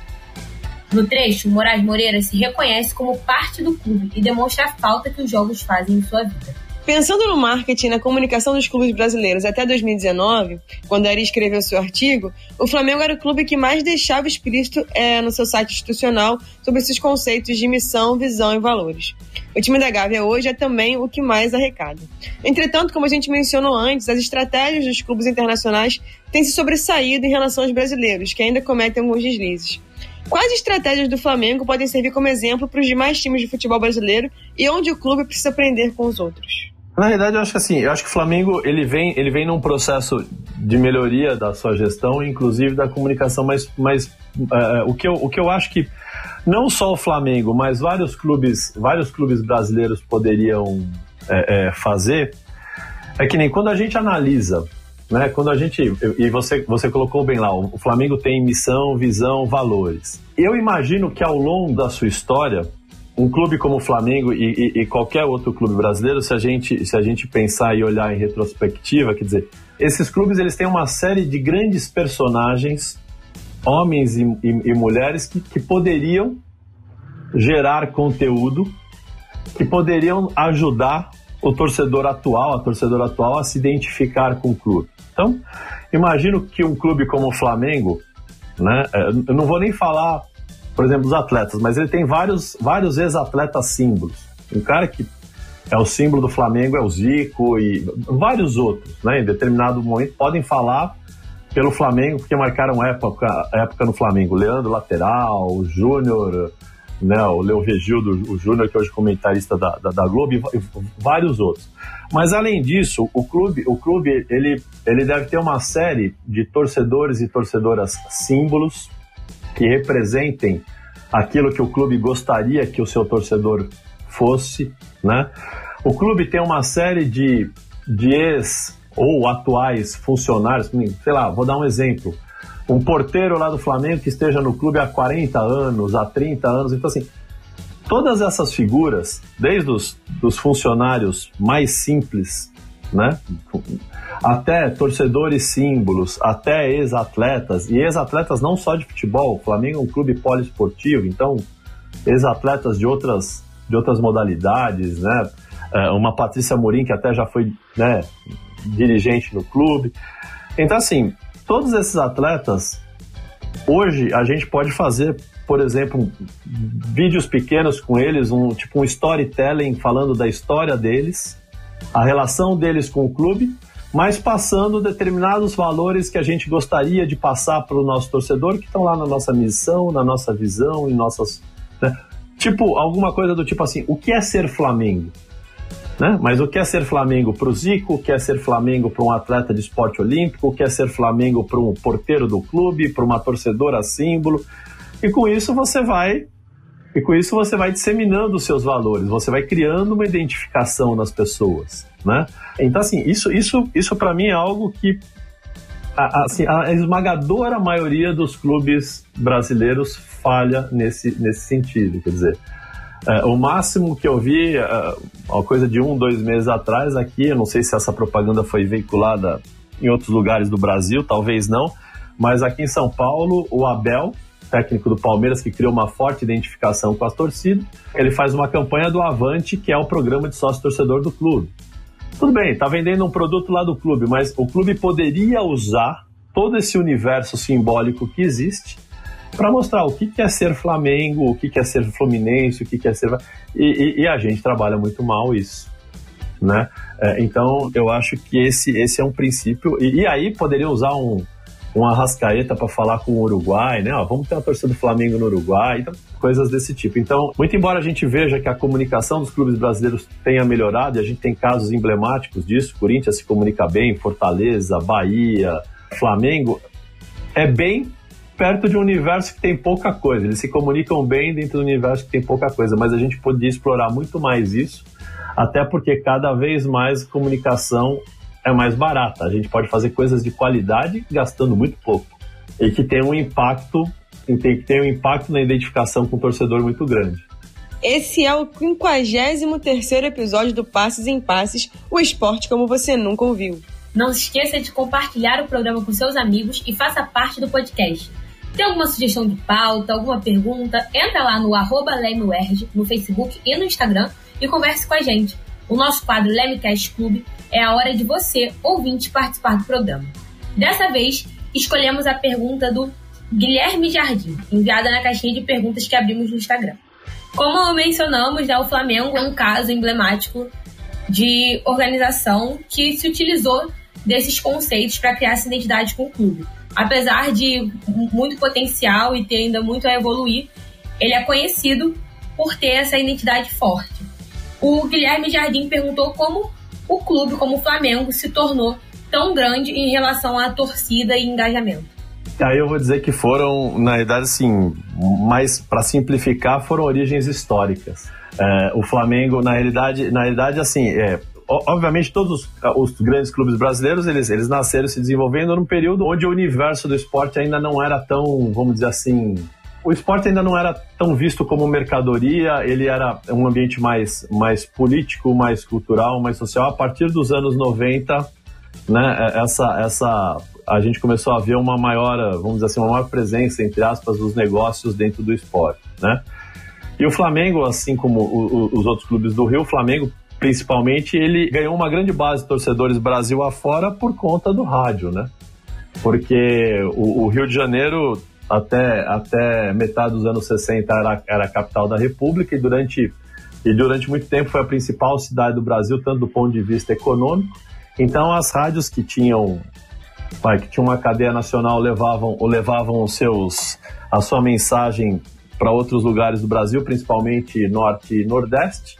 No trecho, Moraes Moreira se reconhece como parte do clube e demonstra a falta que os jogos fazem em sua vida. Pensando no marketing e na comunicação dos clubes brasileiros até 2019, quando Ari escreveu seu artigo, o Flamengo era o clube que mais deixava explícito é, no seu site institucional sobre esses conceitos de missão, visão e valores. O time da Gávea hoje é também o que mais arrecada. Entretanto, como a gente mencionou antes, as estratégias dos clubes internacionais têm se sobressaído em relação aos brasileiros, que ainda cometem alguns deslizes. Quais estratégias do Flamengo podem servir como exemplo para os demais times de futebol brasileiro e onde o clube precisa aprender com os outros? Na realidade, eu acho que assim, eu acho que o Flamengo ele vem, ele vem num processo de melhoria da sua gestão, inclusive da comunicação, mas, mas uh, o, que eu, o que eu acho que não só o Flamengo, mas vários clubes, vários clubes brasileiros poderiam é, é, fazer é que nem quando a gente analisa né? Quando a gente e você você colocou bem lá, o Flamengo tem missão, visão, valores. Eu imagino que ao longo da sua história, um clube como o Flamengo e, e, e, qualquer outro clube brasileiro, se a gente se a gente pensar e olhar em retrospectiva, quer dizer, esses clubes eles têm uma série de grandes personagens, homens e, e mulheres que, que poderiam gerar conteúdo, que poderiam ajudar o torcedor atual, a torcedora atual a se identificar com o clube. Então, imagino que um clube como o Flamengo, né, é, eu não vou nem falar, por exemplo, dos atletas, mas ele tem vários, vários ex-atletas símbolos. Um cara que é o símbolo do Flamengo é o Zico e vários outros, né, em determinado momento podem falar pelo Flamengo porque marcaram época, época no Flamengo. Leandro lateral, Júnior, né, o Leo Regildo, o Júnior, que é hoje comentarista da, da, da, Globo, e vários outros. Mas além disso, o clube, o clube ele, ele deve ter uma série de torcedores e torcedoras símbolos que representem aquilo que o clube gostaria que o seu torcedor fosse, né? O clube tem uma série de, de ex ou atuais funcionários, sei lá, vou dar um exemplo um porteiro lá do Flamengo que esteja no clube há 40 anos, há 30 anos. Então, assim, todas essas figuras, desde os dos funcionários mais simples, né? Até torcedores símbolos, até ex-atletas, e ex-atletas não só de futebol, o Flamengo é um clube poliesportivo, então ex-atletas de outras, de outras modalidades, né? É, uma Patrícia Morim, que até já foi né, dirigente no clube. Então, assim, todos esses atletas, hoje a gente pode fazer, por exemplo, vídeos pequenos com eles, um tipo um storytelling falando da história deles, a relação deles com o clube mas passando determinados valores que a gente gostaria de passar para o nosso torcedor, que estão lá na nossa missão, na nossa visão, em nossas. Né? Tipo, alguma coisa do tipo assim: o que é ser Flamengo? Né? Mas o que é ser Flamengo para o Zico, o que é ser Flamengo para um atleta de esporte olímpico, o que é ser Flamengo para um porteiro do clube, para uma torcedora símbolo. E com isso você vai e com isso você vai disseminando os seus valores, você vai criando uma identificação nas pessoas, né? Então assim, isso isso isso para mim é algo que a, assim, a esmagadora maioria dos clubes brasileiros falha nesse nesse sentido, quer dizer, é, o máximo que eu vi, é, uma coisa de um, dois meses atrás aqui, eu não sei se essa propaganda foi veiculada em outros lugares do Brasil, talvez não, mas aqui em São Paulo, o Abel, técnico do Palmeiras, que criou uma forte identificação com as torcidas, ele faz uma campanha do Avante, que é o programa de sócio-torcedor do clube. Tudo bem, tá vendendo um produto lá do clube, mas o clube poderia usar todo esse universo simbólico que existe para mostrar o que é ser Flamengo, o que é ser Fluminense, o que é ser. E, e, e a gente trabalha muito mal isso. Né? É, então, eu acho que esse, esse é um princípio. E, e aí poderia usar um, um Arrascaeta para falar com o Uruguai, né? Ó, vamos ter uma torcida do Flamengo no Uruguai, então, coisas desse tipo. Então, muito embora a gente veja que a comunicação dos clubes brasileiros tenha melhorado, e a gente tem casos emblemáticos disso, Corinthians se comunica bem, Fortaleza, Bahia, Flamengo, é bem perto de um universo que tem pouca coisa. Eles se comunicam bem dentro do universo que tem pouca coisa, mas a gente podia explorar muito mais isso, até porque cada vez mais comunicação é mais barata. A gente pode fazer coisas de qualidade gastando muito pouco e que tem um impacto, tem que ter um impacto na identificação com o torcedor muito grande. Esse é o 53 episódio do Passes em Passes, o esporte como você nunca ouviu. Não se esqueça de compartilhar o programa com seus amigos e faça parte do podcast. Tem alguma sugestão de pauta, alguma pergunta? Entra lá no arroba no Facebook e no Instagram e converse com a gente. O nosso quadro Lemecast Clube é a hora de você, ouvinte, participar do programa. Dessa vez, escolhemos a pergunta do Guilherme Jardim, enviada na caixinha de perguntas que abrimos no Instagram. Como mencionamos, né, o Flamengo é um caso emblemático de organização que se utilizou desses conceitos para criar essa identidade com o clube apesar de muito potencial e ter ainda muito a evoluir, ele é conhecido por ter essa identidade forte. O Guilherme Jardim perguntou como o clube, como o Flamengo, se tornou tão grande em relação à torcida e engajamento. Aí eu vou dizer que foram, na verdade, assim, mais para simplificar, foram origens históricas. É, o Flamengo, na realidade, na realidade, assim, é, obviamente todos os, os, grandes clubes brasileiros eles, eles nasceram se desenvolvendo num período onde o universo do esporte ainda não era tão, vamos dizer assim, o esporte ainda não era tão visto como mercadoria, ele era um ambiente mais, mais político, mais cultural, mais social. A partir dos anos 90, né, é, essa, essa, a gente começou a ver uma maior, vamos dizer assim, uma maior presença, entre aspas, dos negócios dentro do esporte, né? E o Flamengo, assim como os outros clubes do Rio, o Flamengo principalmente, ele ganhou uma grande base de torcedores Brasil afora por conta do rádio, né? Porque o, o Rio de Janeiro, até, até metade dos anos 60, era, era a capital da República e durante, e durante muito tempo foi a principal cidade do Brasil, tanto do ponto de vista econômico. Então, as rádios que tinham que tinham uma cadeia nacional levavam levavam os seus a sua mensagem para outros lugares do Brasil, principalmente norte e nordeste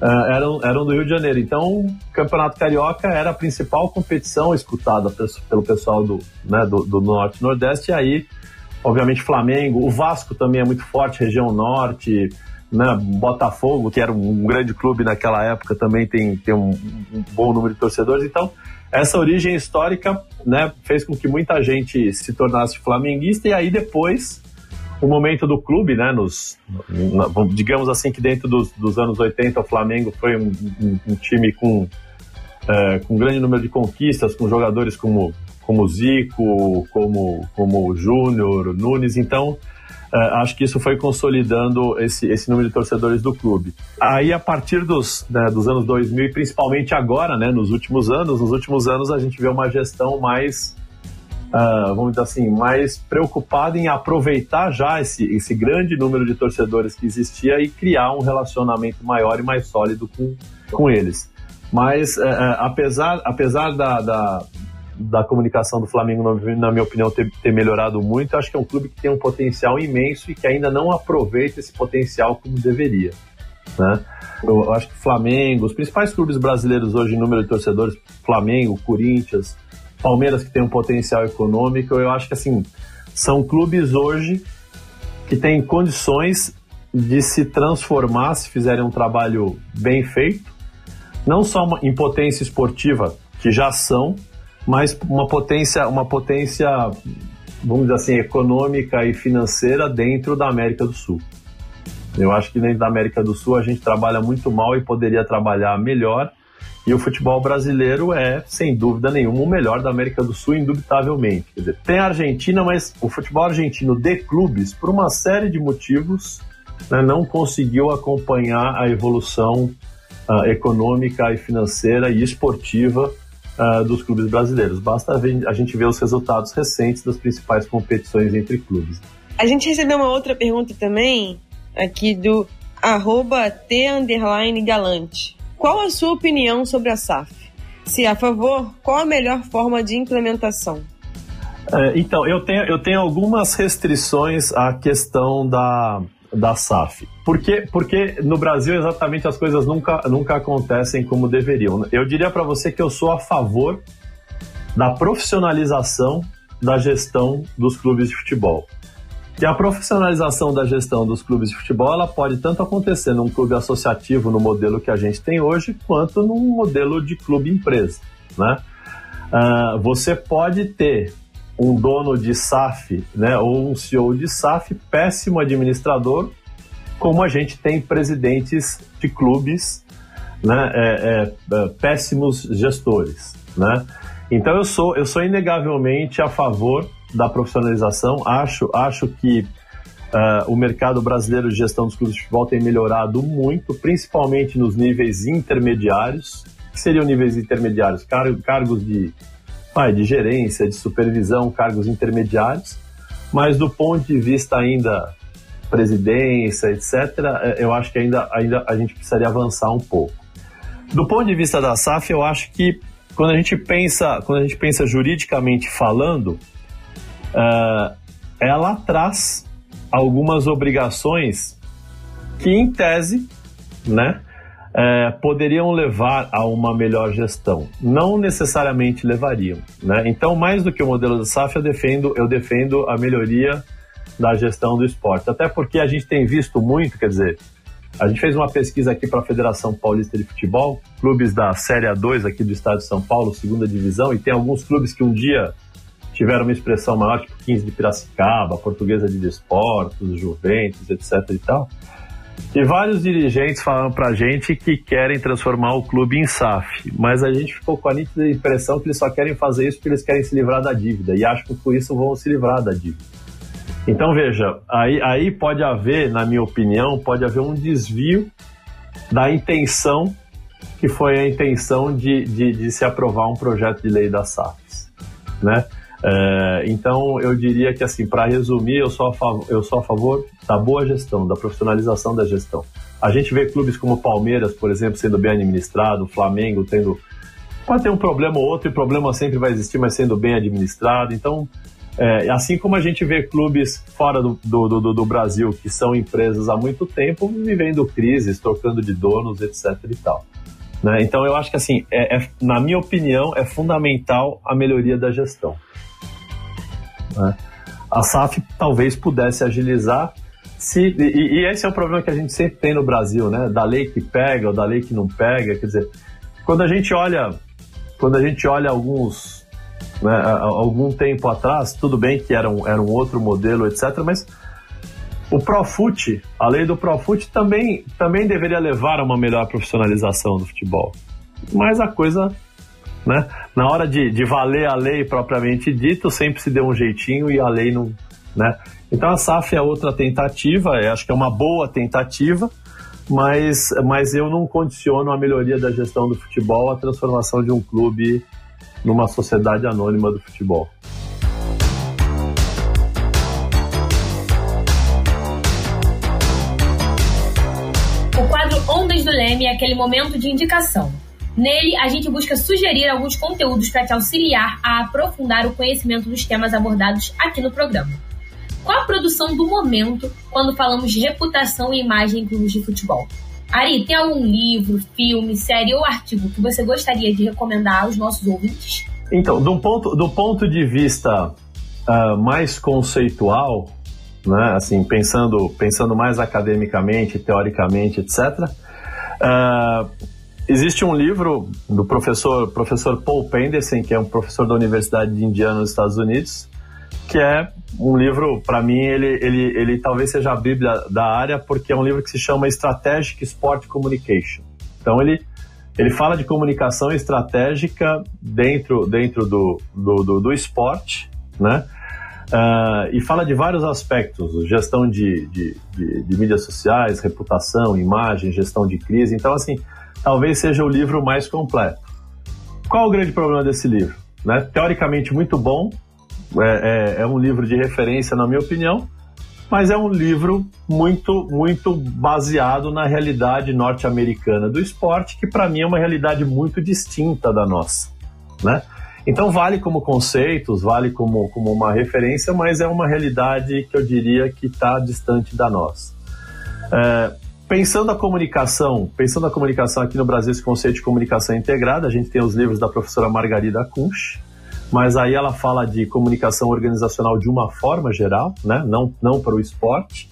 uh, eram, eram do Rio de Janeiro. Então, o Campeonato Carioca era a principal competição escutada pelo pessoal do, né, do, do Norte e Nordeste. E aí, obviamente, Flamengo, o Vasco também é muito forte, região Norte. Né, Botafogo, que era um grande clube naquela época, também tem, tem um, um bom número de torcedores. Então, essa origem histórica né, fez com que muita gente se tornasse flamenguista e aí depois o momento do clube, né? Nos, na, digamos assim que dentro dos, dos, anos 80 o Flamengo foi um, um, um time com, é, com um grande número de conquistas, com jogadores como, como Zico, como, como Júnior, Nunes, então é, acho que isso foi consolidando esse, esse número de torcedores do clube. Aí a partir dos, né, dos anos 2000 e principalmente agora, né, nos últimos anos, nos últimos anos a gente vê uma gestão mais uh, vamos dizer assim, mais preocupado em aproveitar já esse, esse grande número de torcedores que existia e criar um relacionamento maior e mais sólido com, com eles. Mas, é, apesar, apesar da, da, da, comunicação do Flamengo, na minha opinião, ter, ter melhorado muito, acho que é um clube que tem um potencial imenso e que ainda não aproveita esse potencial como deveria. Né? Eu acho que Flamengo, os principais clubes brasileiros hoje em número de torcedores, Flamengo, Corinthians, Palmeiras que tem um potencial econômico, eu acho que assim, são clubes hoje que têm condições de se transformar se fizerem um trabalho bem feito, não só uma, em potência esportiva, que já são, mas uma potência, uma potência, vamos dizer assim, econômica e financeira dentro da América do Sul. Eu acho que dentro da América do Sul a gente trabalha muito mal e poderia trabalhar melhor. E o futebol brasileiro é, sem dúvida nenhuma, o melhor da América do Sul, indubitavelmente. Quer dizer, tem a Argentina, mas o futebol argentino de clubes, por uma série de motivos, né, não conseguiu acompanhar a evolução uh, econômica e financeira e esportiva uh, dos clubes brasileiros. Basta a gente ver os resultados recentes das principais competições entre clubes. A gente recebeu uma outra pergunta também, aqui do arroba T galante. Qual a sua opinião sobre a SAF? Se a favor, qual a melhor forma de implementação? É, então, eu tenho, eu tenho algumas restrições à questão da, da SAF. Por quê? Porque no Brasil exatamente as coisas nunca, nunca acontecem como deveriam. Eu diria para você que eu sou a favor da profissionalização da gestão dos clubes de futebol. E a profissionalização da gestão dos clubes de futebol ela pode tanto acontecer num clube associativo no modelo que a gente tem hoje, quanto num modelo de clube empresa. Né? Uh, você pode ter um dono de SAF né, ou um CEO de SAF péssimo administrador, como a gente tem presidentes de clubes né, é, é, é péssimos gestores. Né? Então eu sou, eu sou inegavelmente a favor da profissionalização. Acho, acho que uh, o mercado brasileiro de gestão dos clubes de futebol tem melhorado muito, principalmente nos níveis intermediários. O que seriam níveis intermediários? Car cargos de, ah, de gerência, de supervisão, cargos intermediários. Mas do ponto de vista ainda presidência, etc., eh, eu acho que ainda, ainda a gente precisaria avançar um pouco. Do ponto de vista da SAF, eu acho que quando a gente pensa, quando a gente pensa juridicamente falando, uh, ela traz algumas obrigações que, em tese, né, é, poderiam levar a uma melhor gestão. Não necessariamente levariam. Né? Então, mais do que o modelo da SAF, eu defendo, eu defendo a melhoria da gestão do esporte. Até porque a gente tem visto muito, quer dizer, a gente fez uma pesquisa aqui para a Federação Paulista de Futebol, clubes da Série A2 aqui do estado de São Paulo, segunda divisão, e tem alguns clubes que um dia tiveram uma expressão maior, tipo 15 de Piracicaba, Portuguesa de Desportos, Juventus, etc e tal. E vários dirigentes falaram pra gente que querem transformar o clube em SAF, mas a gente ficou com a nítida impressão que eles só querem fazer isso porque eles querem se livrar da dívida, e acho que por isso vão se livrar da dívida. Então veja, aí, aí pode haver, na minha opinião, pode haver um desvio da intenção que foi a intenção de, de, de se aprovar um projeto de lei da SAFs, né? É, então, eu diria que, assim, para resumir, eu sou, a favor, eu sou a favor da boa gestão, da profissionalização da gestão. A gente vê clubes como Palmeiras, por exemplo, sendo bem administrado, Flamengo tendo. Pode ter um problema ou outro, e problema sempre vai existir, mas sendo bem administrado. Então, é, assim como a gente vê clubes fora do, do, do, do, Brasil, que são empresas há muito tempo, vivendo crises, trocando de donos, etc. e tal. Né? Então, eu acho que, assim, é, é, na minha opinião, é fundamental a melhoria da gestão. Né? A SAF talvez pudesse agilizar se, e, e, esse é o problema que a gente sempre tem no Brasil, né? Da lei que pega ou da lei que não pega. Quer dizer, quando a gente olha, quando a gente olha alguns, né, algum tempo atrás, tudo bem que era um, era um outro modelo, etc. Mas o Profut, a lei do Profut também, também deveria levar a uma melhor profissionalização do futebol. Mas a coisa né? Na hora de, de valer a lei propriamente dito, sempre se deu um jeitinho e a lei não. Né? Então a SAF é outra tentativa, acho que é uma boa tentativa, mas, mas eu não condiciono a melhoria da gestão do futebol à transformação de um clube numa sociedade anônima do futebol. O quadro Ondas do Leme é aquele momento de indicação Nele, a gente busca sugerir alguns conteúdos para te auxiliar a aprofundar o conhecimento dos temas abordados aqui no programa. Qual a produção do momento quando falamos de reputação e imagem em clubes de futebol? Ari, tem algum livro, filme, série ou artigo que você gostaria de recomendar aos nossos ouvintes? Então, do ponto, do ponto de vista uh, mais conceitual, né, assim, pensando, pensando mais academicamente, teoricamente, etc., uh, ah, existe um livro do professor, professor Paul Penderson, que é um professor da Universidade de Indiana nos Estados Unidos, que é um livro, para mim, ele, ele, ele talvez seja a bíblia da área, porque é um livro que se chama Strategic Sport Communication. Então, ele, ele fala de comunicação estratégica dentro, dentro do, do, do, do esporte, né? Uh, e fala de vários aspectos, gestão de, de, de, de, mídias sociais, reputação, imagem, gestão de crise. Então, assim, talvez seja o livro mais completo. Qual o grande problema desse livro? Né? Teoricamente muito bom, é, é, é um livro de referência, na minha opinião, mas é um livro muito, muito baseado na realidade norte-americana do esporte, que para mim é uma realidade muito distinta da nossa, né? Então vale como conceitos, vale como, como uma referência, mas é uma realidade que eu diria que está distante da nossa. É, pensando a comunicação, pensando a comunicação aqui no Brasil, esse conceito de comunicação integrada, a gente tem os livros da professora Margarida Kunsch, mas aí ela fala de comunicação organizacional de uma forma geral, né? não, não para o esporte.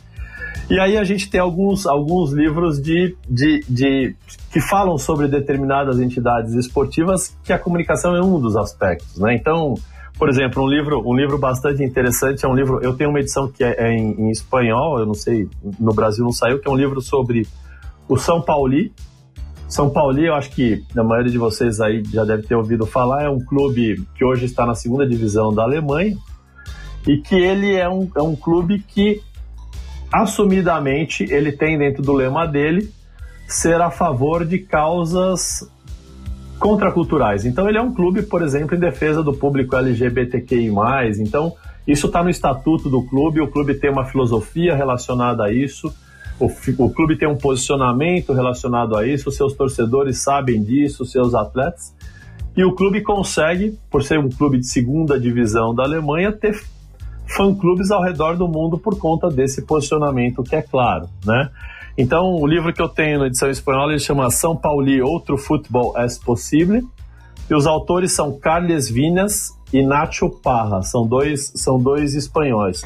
E aí a gente tem alguns, alguns livros de, de, de, que falam sobre determinadas entidades esportivas que a comunicação é um dos aspectos. Né? Então, por exemplo, um livro, um livro bastante interessante é um livro. Eu tenho uma edição que é, é em, em, espanhol, eu não sei, no Brasil não saiu, que é um livro sobre o São Pauli, são Paulo, eu acho que a maioria de vocês aí já deve ter ouvido falar, é um clube que hoje está na segunda divisão da Alemanha e que ele é um, é um clube que, assumidamente, ele tem dentro do lema dele ser a favor de causas contraculturais. Então, ele é um clube, por exemplo, em defesa do público LGBTQI. Então, isso está no estatuto do clube, o clube tem uma filosofia relacionada a isso o, o clube tem um posicionamento relacionado a isso, seus torcedores sabem disso, seus atletas, e o clube consegue, por ser um clube de segunda divisão da Alemanha, ter fã-clubes ao redor do mundo por conta desse posicionamento que é claro, né? Então, o livro que eu tenho na edição espanhola ele chama São Pauli, Outro Futebol é Possível, e os autores são Carles Vinas e Nacho Parra, são dois, são dois espanhóis.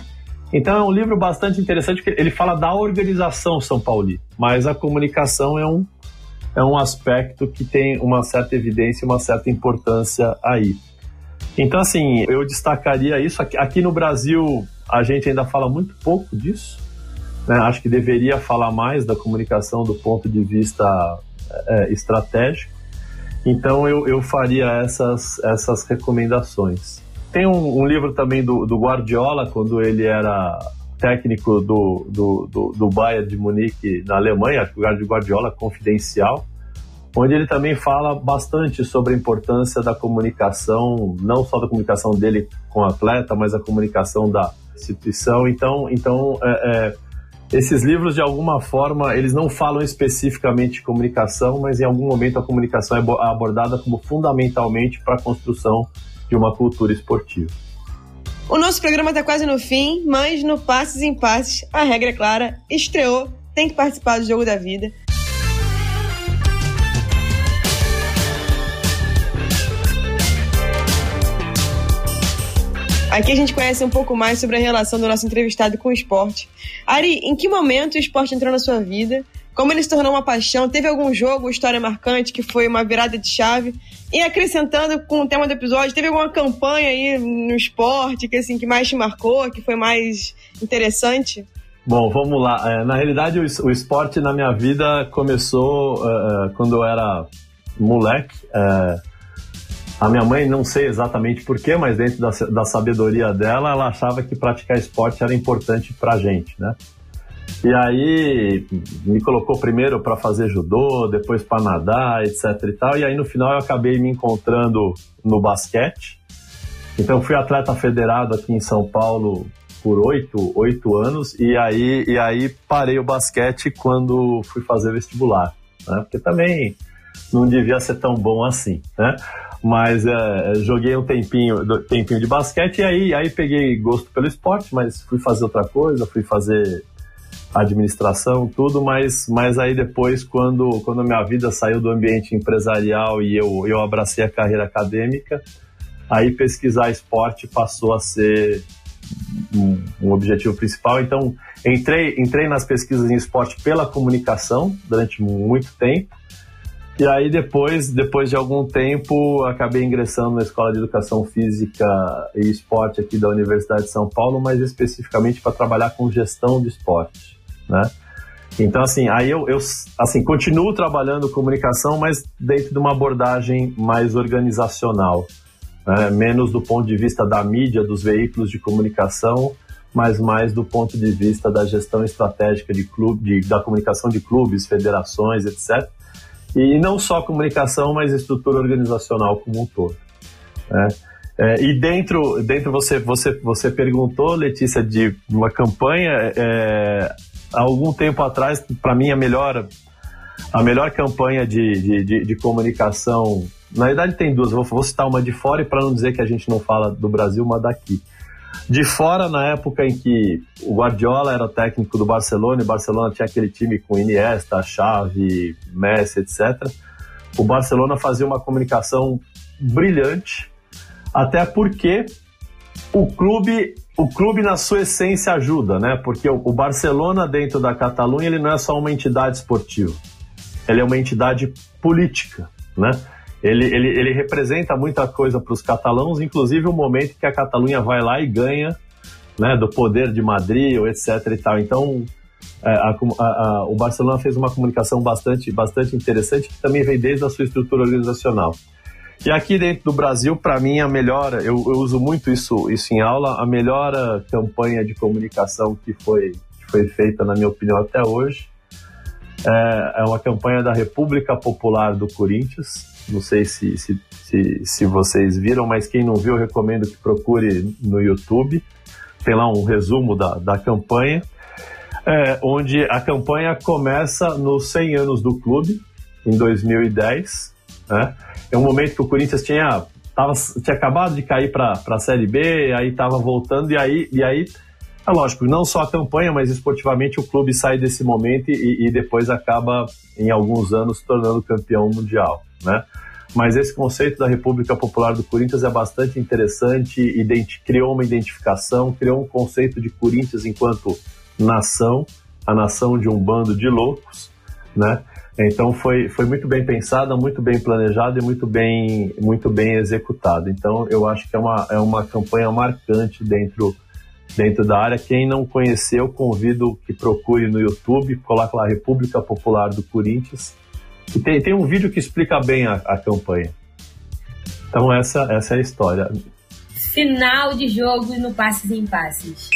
Então é um livro bastante interessante, porque ele fala da organização São Paulo, mas a comunicação é um, é um aspecto que tem uma certa evidência, uma certa importância aí. Então, assim, eu destacaria isso. Aqui, aqui no Brasil, a gente ainda fala muito pouco disso. Né? Acho que deveria falar mais da comunicação do ponto de vista é, estratégico. Então, eu, eu faria essas, essas recomendações. Tem um, um livro também do, do, Guardiola, quando ele era técnico do, do, do, do Bayern de Munique na Alemanha, o Guardiola Confidencial, onde ele também fala bastante sobre a importância da comunicação, não só da comunicação dele com o atleta, mas a comunicação da instituição. Então, então é, é, esses livros, de alguma forma, eles não falam especificamente de comunicação, mas em algum momento a comunicação é abordada como fundamentalmente para a construção de uma cultura esportiva. O nosso programa está quase no fim, mas no Passes em Passes, a regra é clara, estreou, tem que participar do Jogo da Vida. Aqui a gente conhece um pouco mais sobre a relação do nosso entrevistado com o esporte. Ari, em que momento o esporte entrou na sua vida? Como ele se tornou uma paixão? Teve algum jogo, história marcante que foi uma virada de chave? E acrescentando com o tema do episódio, teve alguma campanha aí no esporte que assim que mais te marcou, que foi mais interessante? Bom, vamos lá. É, na realidade, o, esporte na minha vida começou uh, quando eu era moleque. Uh, a minha mãe, não sei exatamente porquê, mas dentro da, da sabedoria dela, ela achava que praticar esporte era importante pra gente, né? E aí me colocou primeiro para fazer judô, depois para nadar, etc e tal. E aí no final eu acabei me encontrando no basquete. Então fui atleta federado aqui em São Paulo por oito, oito anos e aí, e aí parei o basquete quando fui fazer vestibular. Né? Porque também não devia ser tão bom assim, né? Mas é, joguei um tempinho, tempinho de basquete e aí, aí peguei gosto pelo esporte, mas fui fazer outra coisa, fui fazer administração, tudo, mas, mas aí depois, quando, quando a minha vida saiu do ambiente empresarial e eu, eu abracei a carreira acadêmica, aí pesquisar esporte passou a ser um, um, objetivo principal. Então, entrei, entrei nas pesquisas em esporte pela comunicação durante muito tempo. E aí depois, depois de algum tempo, acabei ingressando na Escola de Educação Física e Esporte aqui da Universidade de São Paulo, mais especificamente para trabalhar com gestão de esporte, né? Então, assim, aí eu, eu assim, continuo trabalhando comunicação, mas dentro de uma abordagem mais organizacional, né? menos do ponto de vista da mídia, dos veículos de comunicação, mas mais do ponto de vista da gestão estratégica de clube, de, da comunicação de clubes, federações, etc. E não só comunicação, mas estrutura organizacional como um todo. Né? É, e dentro, dentro você, você, você perguntou, Letícia, de uma campanha. É, há algum tempo atrás, para mim, a melhor, a melhor campanha de, de, de, de comunicação. Na verdade, tem duas. Vou, vou citar uma de fora e para não dizer que a gente não fala do Brasil, uma daqui. De fora, na época em que o Guardiola era técnico do Barcelona, e o Barcelona tinha aquele time com Iniesta, Xavi, Messi, etc. O Barcelona fazia uma comunicação brilhante, até porque o clube, o clube na sua essência ajuda, né? Porque o Barcelona dentro da Catalunha ele não é só uma entidade esportiva, ele é uma entidade política, né? Ele, ele, ele representa muita coisa para os catalãos, inclusive o momento que a Catalunha vai lá e ganha né, do poder de Madrid, etc. e tal. Então, é, a, a, a, o Barcelona fez uma comunicação bastante, bastante interessante, que também vem desde a sua estrutura organizacional. E aqui dentro do Brasil, para mim, a melhor, eu, eu, uso muito isso, isso em aula, a melhor campanha de comunicação que foi, que foi feita, na minha opinião, até hoje, é, é uma campanha da República Popular do Corinthians, não sei se, se, se, se, vocês viram, mas quem não viu, recomendo que procure no YouTube. Tem lá um resumo da, da campanha, é, onde a campanha começa nos 100 anos do clube, em 2010. Né? É um momento que o Corinthians tinha, tava, tinha acabado de cair para a Série B, aí estava voltando, e aí, e aí é lógico, não só a campanha, mas esportivamente o clube sai desse momento e, e depois acaba, em alguns anos, tornando campeão mundial né? Mas esse conceito da República Popular do Corinthians é bastante interessante, criou uma identificação, criou um conceito de Corinthians enquanto nação, a nação de um bando de loucos, né? Então foi, foi muito bem pensada, muito bem planejada e muito bem, muito bem executada. Então eu acho que é uma, é uma campanha marcante dentro, dentro da área. Quem não conheceu, convido que procure no YouTube, coloque lá República Popular do Corinthians e tem, tem um vídeo que explica bem a, a campanha. Então essa, essa é a história. Final de jogo no Passes em Passes.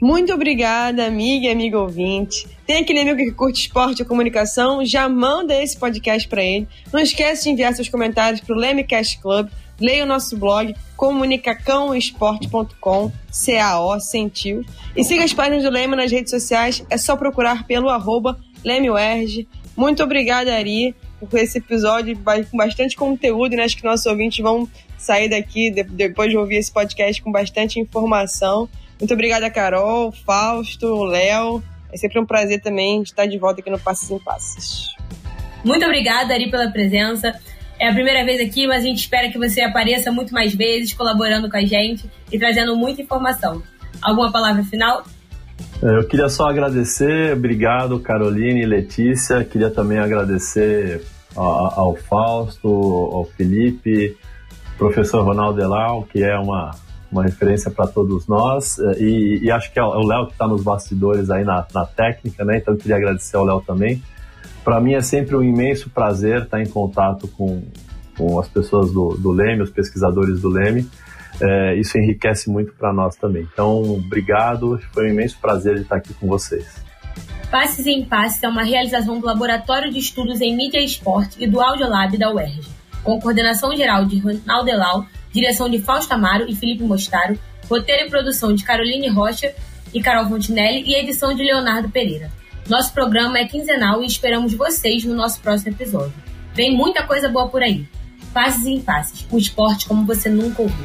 Muito obrigada, amiga e amigo ouvinte. Tem aquele amigo que curte esporte ou comunicação? Já manda esse podcast para ele. Não esquece de enviar seus comentários para o Lemecast Club. Leia o nosso blog comunicacãoesporte.com, C-A-O, sentiu. E siga as páginas do Leme nas redes sociais. É só procurar pelo arroba LemeUerge. Muito obrigada, Ari, por esse episódio com bastante conteúdo, né? Acho que nossos ouvintes vão sair daqui depois de ouvir esse podcast com bastante informação. Muito obrigada, Carol, Fausto, Léo. É sempre um prazer também estar de volta aqui no Passos em Passos. Muito obrigada, Ari, pela presença. É a primeira vez aqui, mas a gente espera que você apareça muito mais vezes, colaborando com a gente e trazendo muita informação. Alguma palavra final? É, eu queria só agradecer, obrigado Caroline e Letícia. Queria também agradecer ao Fausto, ao Felipe, professor Ronaldo Elau, que é uma, uma referência para todos nós. É, e, e, acho que é o Léo que está nos bastidores aí na, na técnica, né? Então queria agradecer ao Léo também. Para mim é sempre um imenso prazer estar em contato com, com as pessoas do, do Leme, os pesquisadores do Leme é, isso enriquece muito para nós também. Então, obrigado, foi um imenso prazer estar aqui com vocês. Passes em Passes é uma realização do Laboratório de Estudos em Mídia e Esporte e do Audiolab da UERJ, com coordenação geral de Ronaldo Delau, direção de Fausto Amaro e Felipe Mostaro, roteiro e produção de Caroline Rocha e Carol Fontinelli e edição de Leonardo Pereira. Nosso programa é quinzenal e esperamos vocês no nosso próximo episódio. Vem muita coisa boa por aí. Passes em passes, o esporte como você nunca ouviu.